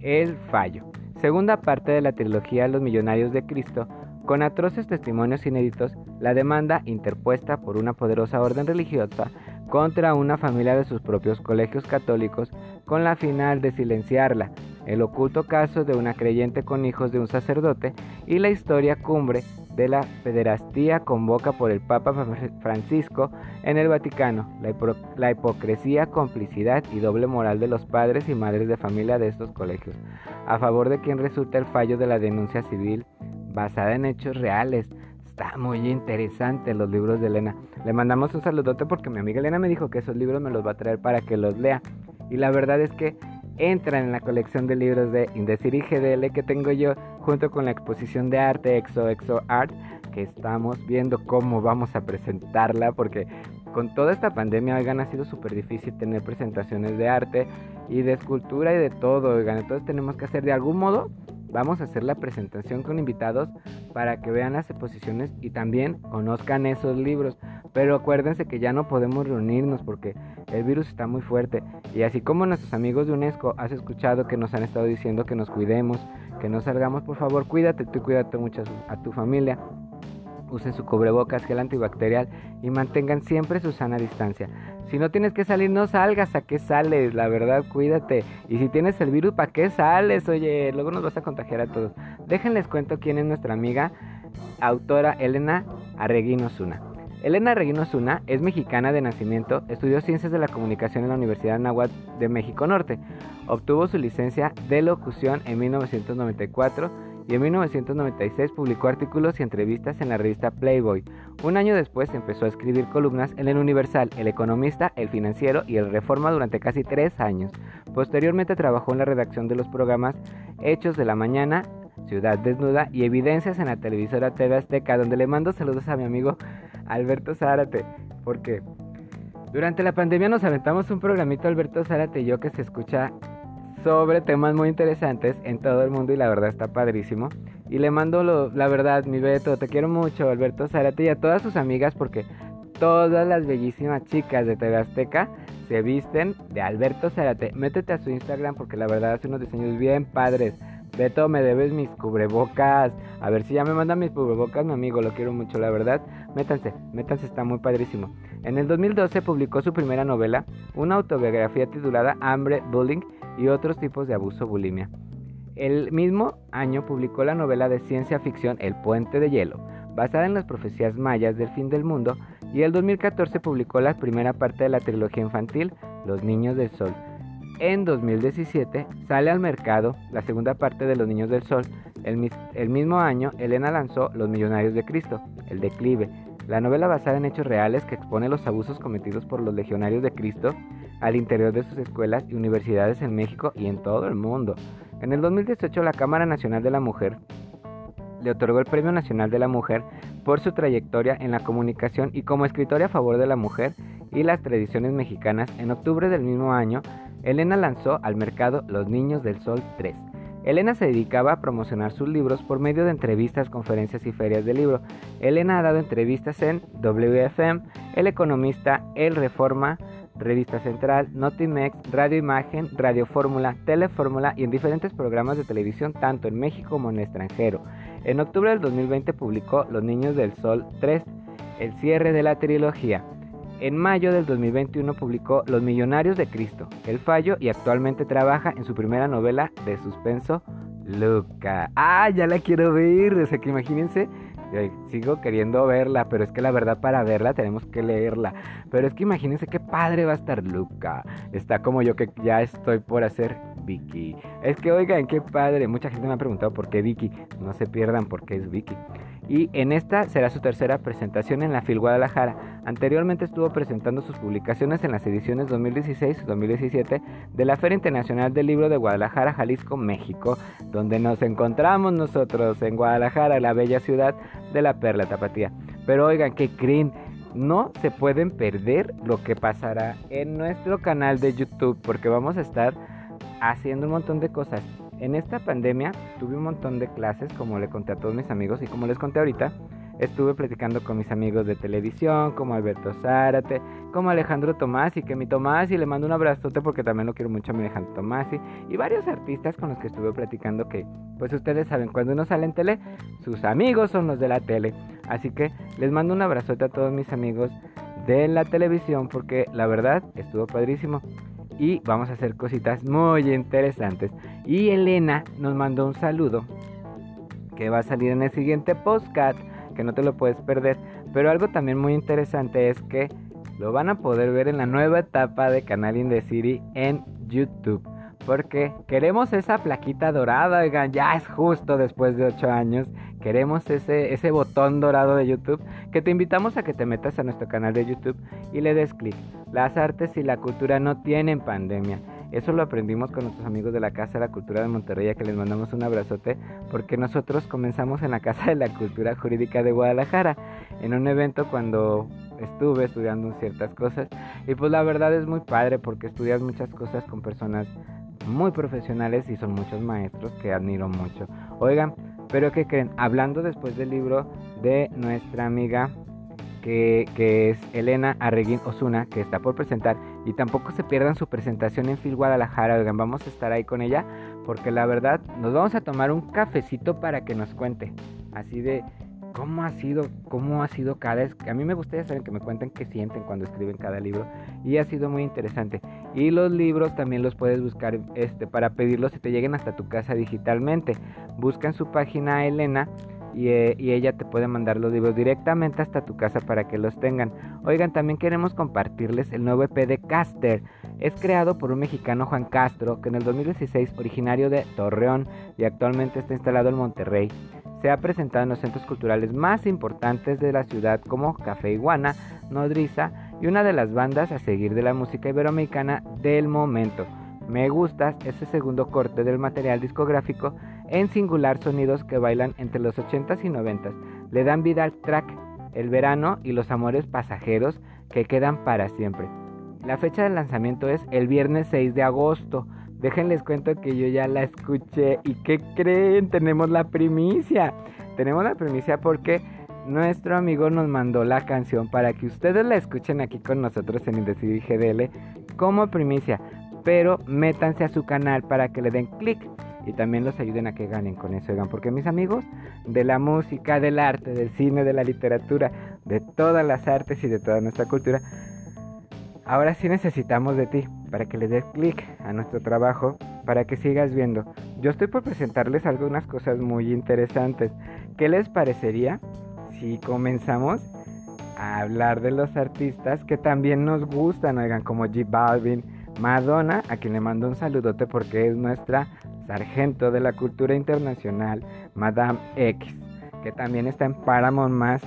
El Fallo. Segunda parte de la trilogía Los Millonarios de Cristo, con atroces testimonios inéditos, la demanda interpuesta por una poderosa orden religiosa contra una familia de sus propios colegios católicos con la final de silenciarla, el oculto caso de una creyente con hijos de un sacerdote y la historia cumbre de la pederastía convoca por el Papa Francisco en el Vaticano, la, hipocresía, complicidad y doble moral de los padres y madres de familia de estos colegios, a favor de quien resulta el fallo de la denuncia civil basada en hechos reales. Está muy interesante los libros de Elena. Le mandamos un saludote porque mi amiga Elena me dijo que esos libros me los va a traer para que los lea. Y la verdad es que entran en la colección de libros de Indecir y GDL que tengo yo junto con la exposición de arte Exo Exo Art que estamos viendo cómo vamos a presentarla porque con toda esta pandemia oigan ha sido súper difícil tener presentaciones de arte y de escultura y de todo oigan entonces tenemos que hacer de algún modo Vamos a hacer la presentación con invitados para que vean las exposiciones y también conozcan esos libros. Pero acuérdense que ya no podemos reunirnos porque el virus está muy fuerte. Y así como nuestros amigos de UNESCO, has escuchado que nos han estado diciendo que nos cuidemos, que no salgamos, por favor, cuídate tú, cuídate mucho a tu familia usen su cubrebocas, gel antibacterial y mantengan siempre su sana distancia. Si no tienes que salir, no salgas. ¿A qué sales? La verdad, cuídate. Y si tienes el virus, ¿para qué sales? Oye, luego nos vas a contagiar a todos. Déjenles cuento quién es nuestra amiga, autora Elena Arreguín Osuna. Elena Reguino Zuna es mexicana de nacimiento, estudió Ciencias de la Comunicación en la Universidad Nahuatl de México Norte. Obtuvo su licencia de locución en 1994 y en 1996 publicó artículos y entrevistas en la revista Playboy. Un año después empezó a escribir columnas en El Universal, El Economista, El Financiero y El Reforma durante casi tres años. Posteriormente trabajó en la redacción de los programas Hechos de la Mañana, Ciudad Desnuda y Evidencias en la televisora TV Azteca, donde le mando saludos a mi amigo Alberto Zárate, porque durante la pandemia nos aventamos un programito Alberto Zárate y yo que se escucha sobre temas muy interesantes en todo el mundo y la verdad está padrísimo. Y le mando lo, la verdad, mi Beto, te quiero mucho, Alberto Zárate y a todas sus amigas porque todas las bellísimas chicas de TV Azteca se visten de Alberto Zárate. Métete a su Instagram porque la verdad hace unos diseños bien padres. Beto, me debes mis cubrebocas. A ver si ya me mandan mis cubrebocas, mi amigo, lo quiero mucho, la verdad. Métanse, métanse, está muy padrísimo. En el 2012 publicó su primera novela, una autobiografía titulada Hambre, Bullying y otros tipos de abuso bulimia. El mismo año publicó la novela de ciencia ficción El puente de hielo, basada en las profecías mayas del fin del mundo, y el 2014 publicó la primera parte de la trilogía infantil Los Niños del Sol, en 2017 sale al mercado la segunda parte de Los Niños del Sol. El, mismo año, Elena lanzó Los Millonarios de Cristo, El Declive, la novela basada en hechos reales que expone los abusos cometidos por los legionarios de Cristo al interior de sus escuelas y universidades en México y en todo el mundo. En el 2018 la Cámara Nacional de la Mujer le otorgó el Premio Nacional de la Mujer por su trayectoria en la comunicación y como escritora a favor de la mujer y las tradiciones mexicanas. En octubre del mismo año Elena lanzó al mercado Los Niños del Sol 3. Elena se dedicaba a promocionar sus libros por medio de entrevistas, conferencias y ferias de libro. Elena ha dado entrevistas en WFM, El Economista, El Reforma, Revista Central, Notimex, Radio Imagen, Radio Fórmula, Telefórmula y en diferentes programas de televisión tanto en México como en el extranjero. En octubre del 2020 publicó Los Niños del Sol 3, el cierre de la trilogía. En mayo del 2021 publicó Los Millonarios de Cristo, El Fallo y actualmente trabaja en su primera novela de suspenso, Luca. Ah, ya la quiero ver, o sea que imagínense, sigo queriendo verla, pero es que la verdad para verla tenemos que leerla. Pero es que imagínense qué padre va a estar Luca. Está como yo que ya estoy por hacer Vicky. Es que oigan, qué padre. Mucha gente me ha preguntado por qué Vicky. No se pierdan por qué es Vicky y en esta será su tercera presentación en la FIL Guadalajara. Anteriormente estuvo presentando sus publicaciones en las ediciones 2016 y 2017 de la Feria Internacional del Libro de Guadalajara, Jalisco, México, donde nos encontramos nosotros en Guadalajara, la bella ciudad de la Perla Tapatía. Pero oigan, ¿qué creen? No se pueden perder lo que pasará en nuestro canal de YouTube porque vamos a estar haciendo un montón de cosas. En esta pandemia tuve un montón de clases, como le conté a todos mis amigos y como les conté ahorita, estuve platicando con mis amigos de televisión, como Alberto Zárate, como Alejandro Tomasi, que mi Tomasi le mando un abrazote porque también lo quiero mucho a mi Alejandro Tomasi, y varios artistas con los que estuve platicando que, pues ustedes saben, cuando uno sale en tele, sus amigos son los de la tele. Así que les mando un abrazote a todos mis amigos de la televisión porque la verdad estuvo padrísimo y vamos a hacer cositas muy interesantes. Y Elena nos mandó un saludo que va a salir en el siguiente postcat, que no te lo puedes perder. Pero algo también muy interesante es que lo van a poder ver en la nueva etapa de Canal In The City en YouTube. Porque queremos esa plaquita dorada, oigan, ya es justo después de 8 años. Queremos ese, ese botón dorado de YouTube que te invitamos a que te metas a nuestro canal de YouTube y le des clic. Las artes y la cultura no tienen pandemia. Eso lo aprendimos con nuestros amigos de la Casa de la Cultura de Monterrey, a que les mandamos un abrazote, porque nosotros comenzamos en la Casa de la Cultura Jurídica de Guadalajara, en un evento cuando estuve estudiando ciertas cosas. Y pues la verdad es muy padre porque estudias muchas cosas con personas muy profesionales y son muchos maestros que admiro mucho. Oigan, pero ¿qué creen? Hablando después del libro de nuestra amiga que, es Elena Arreguín Osuna, que está por presentar. Y tampoco se pierdan su presentación en Phil Guadalajara. Vamos a estar ahí con ella. Porque la verdad, nos vamos a tomar un cafecito para que nos cuente. Así de cómo ha sido, cómo ha sido cada... A mí me gustaría saber que me cuenten qué sienten cuando escriben cada libro. Y ha sido muy interesante. Y los libros también los puedes buscar este, para pedirlos y te lleguen hasta tu casa digitalmente. Busca en su página Elena y, eh, y, ella te puede mandar los libros directamente hasta tu casa para que los tengan. Oigan, también queremos compartirles el nuevo EP de Caster. Es creado por un mexicano Juan Castro, que en el 2016 originario de Torreón y actualmente está instalado en Monterrey. Se ha presentado en los centros culturales más importantes de la ciudad como Café Iguana, Nodriza y una de las bandas a seguir de la música iberoamericana del momento. Me gustas ese segundo corte del material discográfico en singular sonidos que bailan entre los 80s y 90s. Le dan vida al track, el verano y los amores pasajeros que quedan para siempre. La fecha de lanzamiento es el viernes 6 de agosto. Déjenles cuento que yo ya la escuché y ¿qué creen? Tenemos la primicia. Tenemos la primicia porque nuestro amigo nos mandó la canción para que ustedes la escuchen aquí con nosotros en Indecidir GDL como primicia. Pero métanse a su canal para que le den clic y también los ayuden a que ganen con eso, oigan, porque mis amigos de la música, del arte, del cine, de la literatura, de todas las artes y de toda nuestra cultura, ahora sí necesitamos de ti para que le des clic a nuestro trabajo, para que sigas viendo. Yo estoy por presentarles algunas cosas muy interesantes. ¿Qué les parecería si comenzamos a hablar de los artistas que también nos gustan, oigan, como G Balvin, Madonna, a quien le mando un saludote porque es nuestra sargento de la cultura internacional, Madame X, que también está en Paramount Más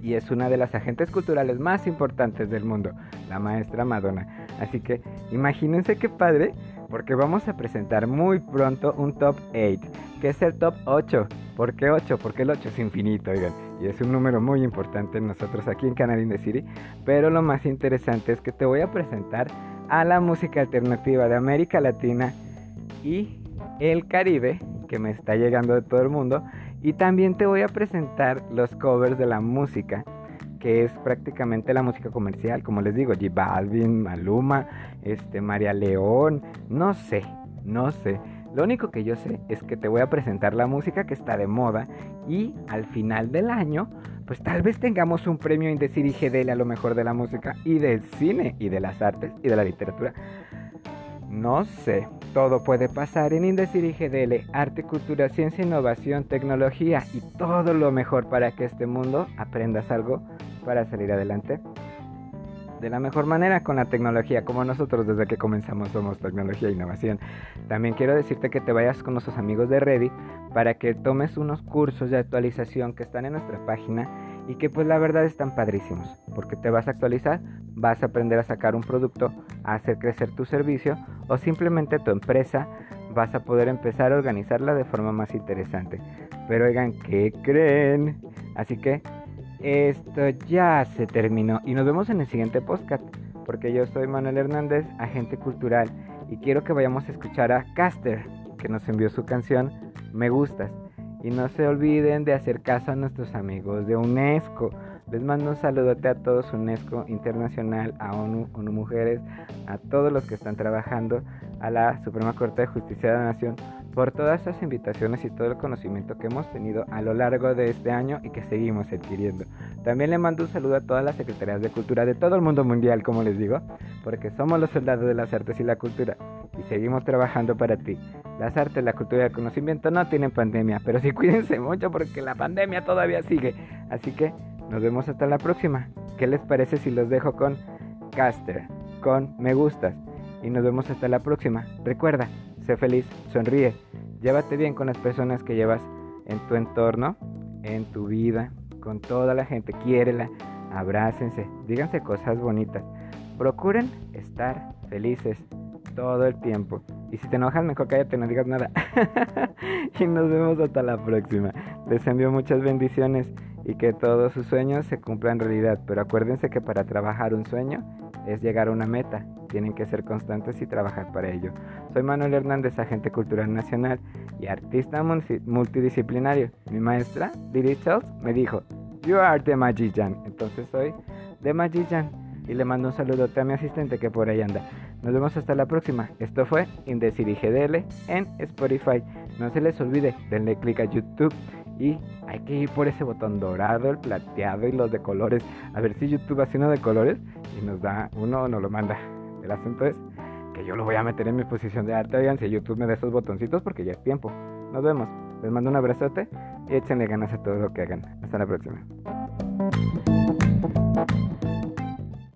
y es una de las agentes culturales más importantes del mundo, la maestra Madonna. Así que imagínense qué padre, porque vamos a presentar muy pronto un top 8, que es el top 8. ¿Por qué 8? Porque el 8 es infinito, oigan, y es un número muy importante en nosotros aquí en Canal de City. Pero lo más interesante es que te voy a presentar a la música alternativa de América Latina y el Caribe, que me está llegando de todo el mundo. Y también te voy a presentar los covers de la música, que es prácticamente la música comercial, como les digo, J Balvin, Maluma, este, María León, no sé, no sé. Lo único que yo sé es que te voy a presentar la música que está de moda y al final del año, pues tal vez tengamos un premio Indecir y GDL a lo mejor de la música y del cine y de las artes y de la literatura. No sé, todo puede pasar en Indecir y GDL, arte, cultura, ciencia, innovación, tecnología y todo lo mejor para que este mundo aprendas algo para salir adelante de la mejor manera con la tecnología, como nosotros desde que comenzamos somos tecnología e innovación. También quiero decirte que te vayas con nuestros amigos de Ready para que tomes unos cursos de actualización que están en nuestra página y que pues la verdad están padrísimos, porque te vas a actualizar, vas a aprender a sacar un producto, a hacer crecer tu servicio o simplemente tu empresa, vas a poder empezar a organizarla de forma más interesante. Pero oigan, ¿qué creen? Así que esto ya se terminó y nos vemos en el siguiente podcast, porque yo soy Manuel Hernández, agente cultural, y quiero que vayamos a escuchar a Caster, que nos envió su canción Me Gustas. Y no se olviden de hacer caso a nuestros amigos de UNESCO. Les mando un saludote a todos UNESCO Internacional, a ONU, ONU Mujeres, a todos los que están trabajando, a la Suprema Corte de Justicia de la Nación, por todas estas invitaciones y todo el conocimiento que hemos tenido a lo largo de este año y que seguimos adquiriendo. También le mando un saludo a todas las secretarías de cultura de todo el mundo mundial, como les digo, porque somos los soldados de las artes y la cultura y seguimos trabajando para ti. Las artes, la cultura y el conocimiento no tienen pandemia, pero sí cuídense mucho porque la pandemia todavía sigue. Así que nos vemos hasta la próxima. ¿Qué les parece si los dejo con Caster, con Me Gustas? Y nos vemos hasta la próxima. Recuerda, sé feliz, sonríe, llévate bien con las personas que llevas en tu entorno, en tu vida, con toda la gente, quiérela, abrácense, díganse cosas bonitas. Procuren estar felices todo el tiempo. Y si te enojas, mejor cállate, no digas nada. y nos vemos hasta la próxima. Les envío muchas bendiciones y que todos sus sueños se cumplan realidad. Pero acuérdense que para trabajar un sueño es llegar a una meta. Tienen que ser constantes y trabajar para ello. Soy Manuel Hernández, agente cultural nacional y artista multidisciplinario. Mi maestra, Didi Charles, me dijo, You are the magician. Entonces soy The Magician. Y le mando un saludote a mi asistente que por ahí anda. Nos vemos hasta la próxima. Esto fue Indecir GDL en Spotify. No se les olvide, denle click a YouTube y hay que ir por ese botón dorado, el plateado y los de colores. A ver si YouTube hace uno de colores y nos da uno o nos lo manda. El asunto es que yo lo voy a meter en mi posición de arte. Oigan, si YouTube me da esos botoncitos porque ya es tiempo. Nos vemos. Les mando un abrazote y échenle ganas a todo lo que hagan. Hasta la próxima.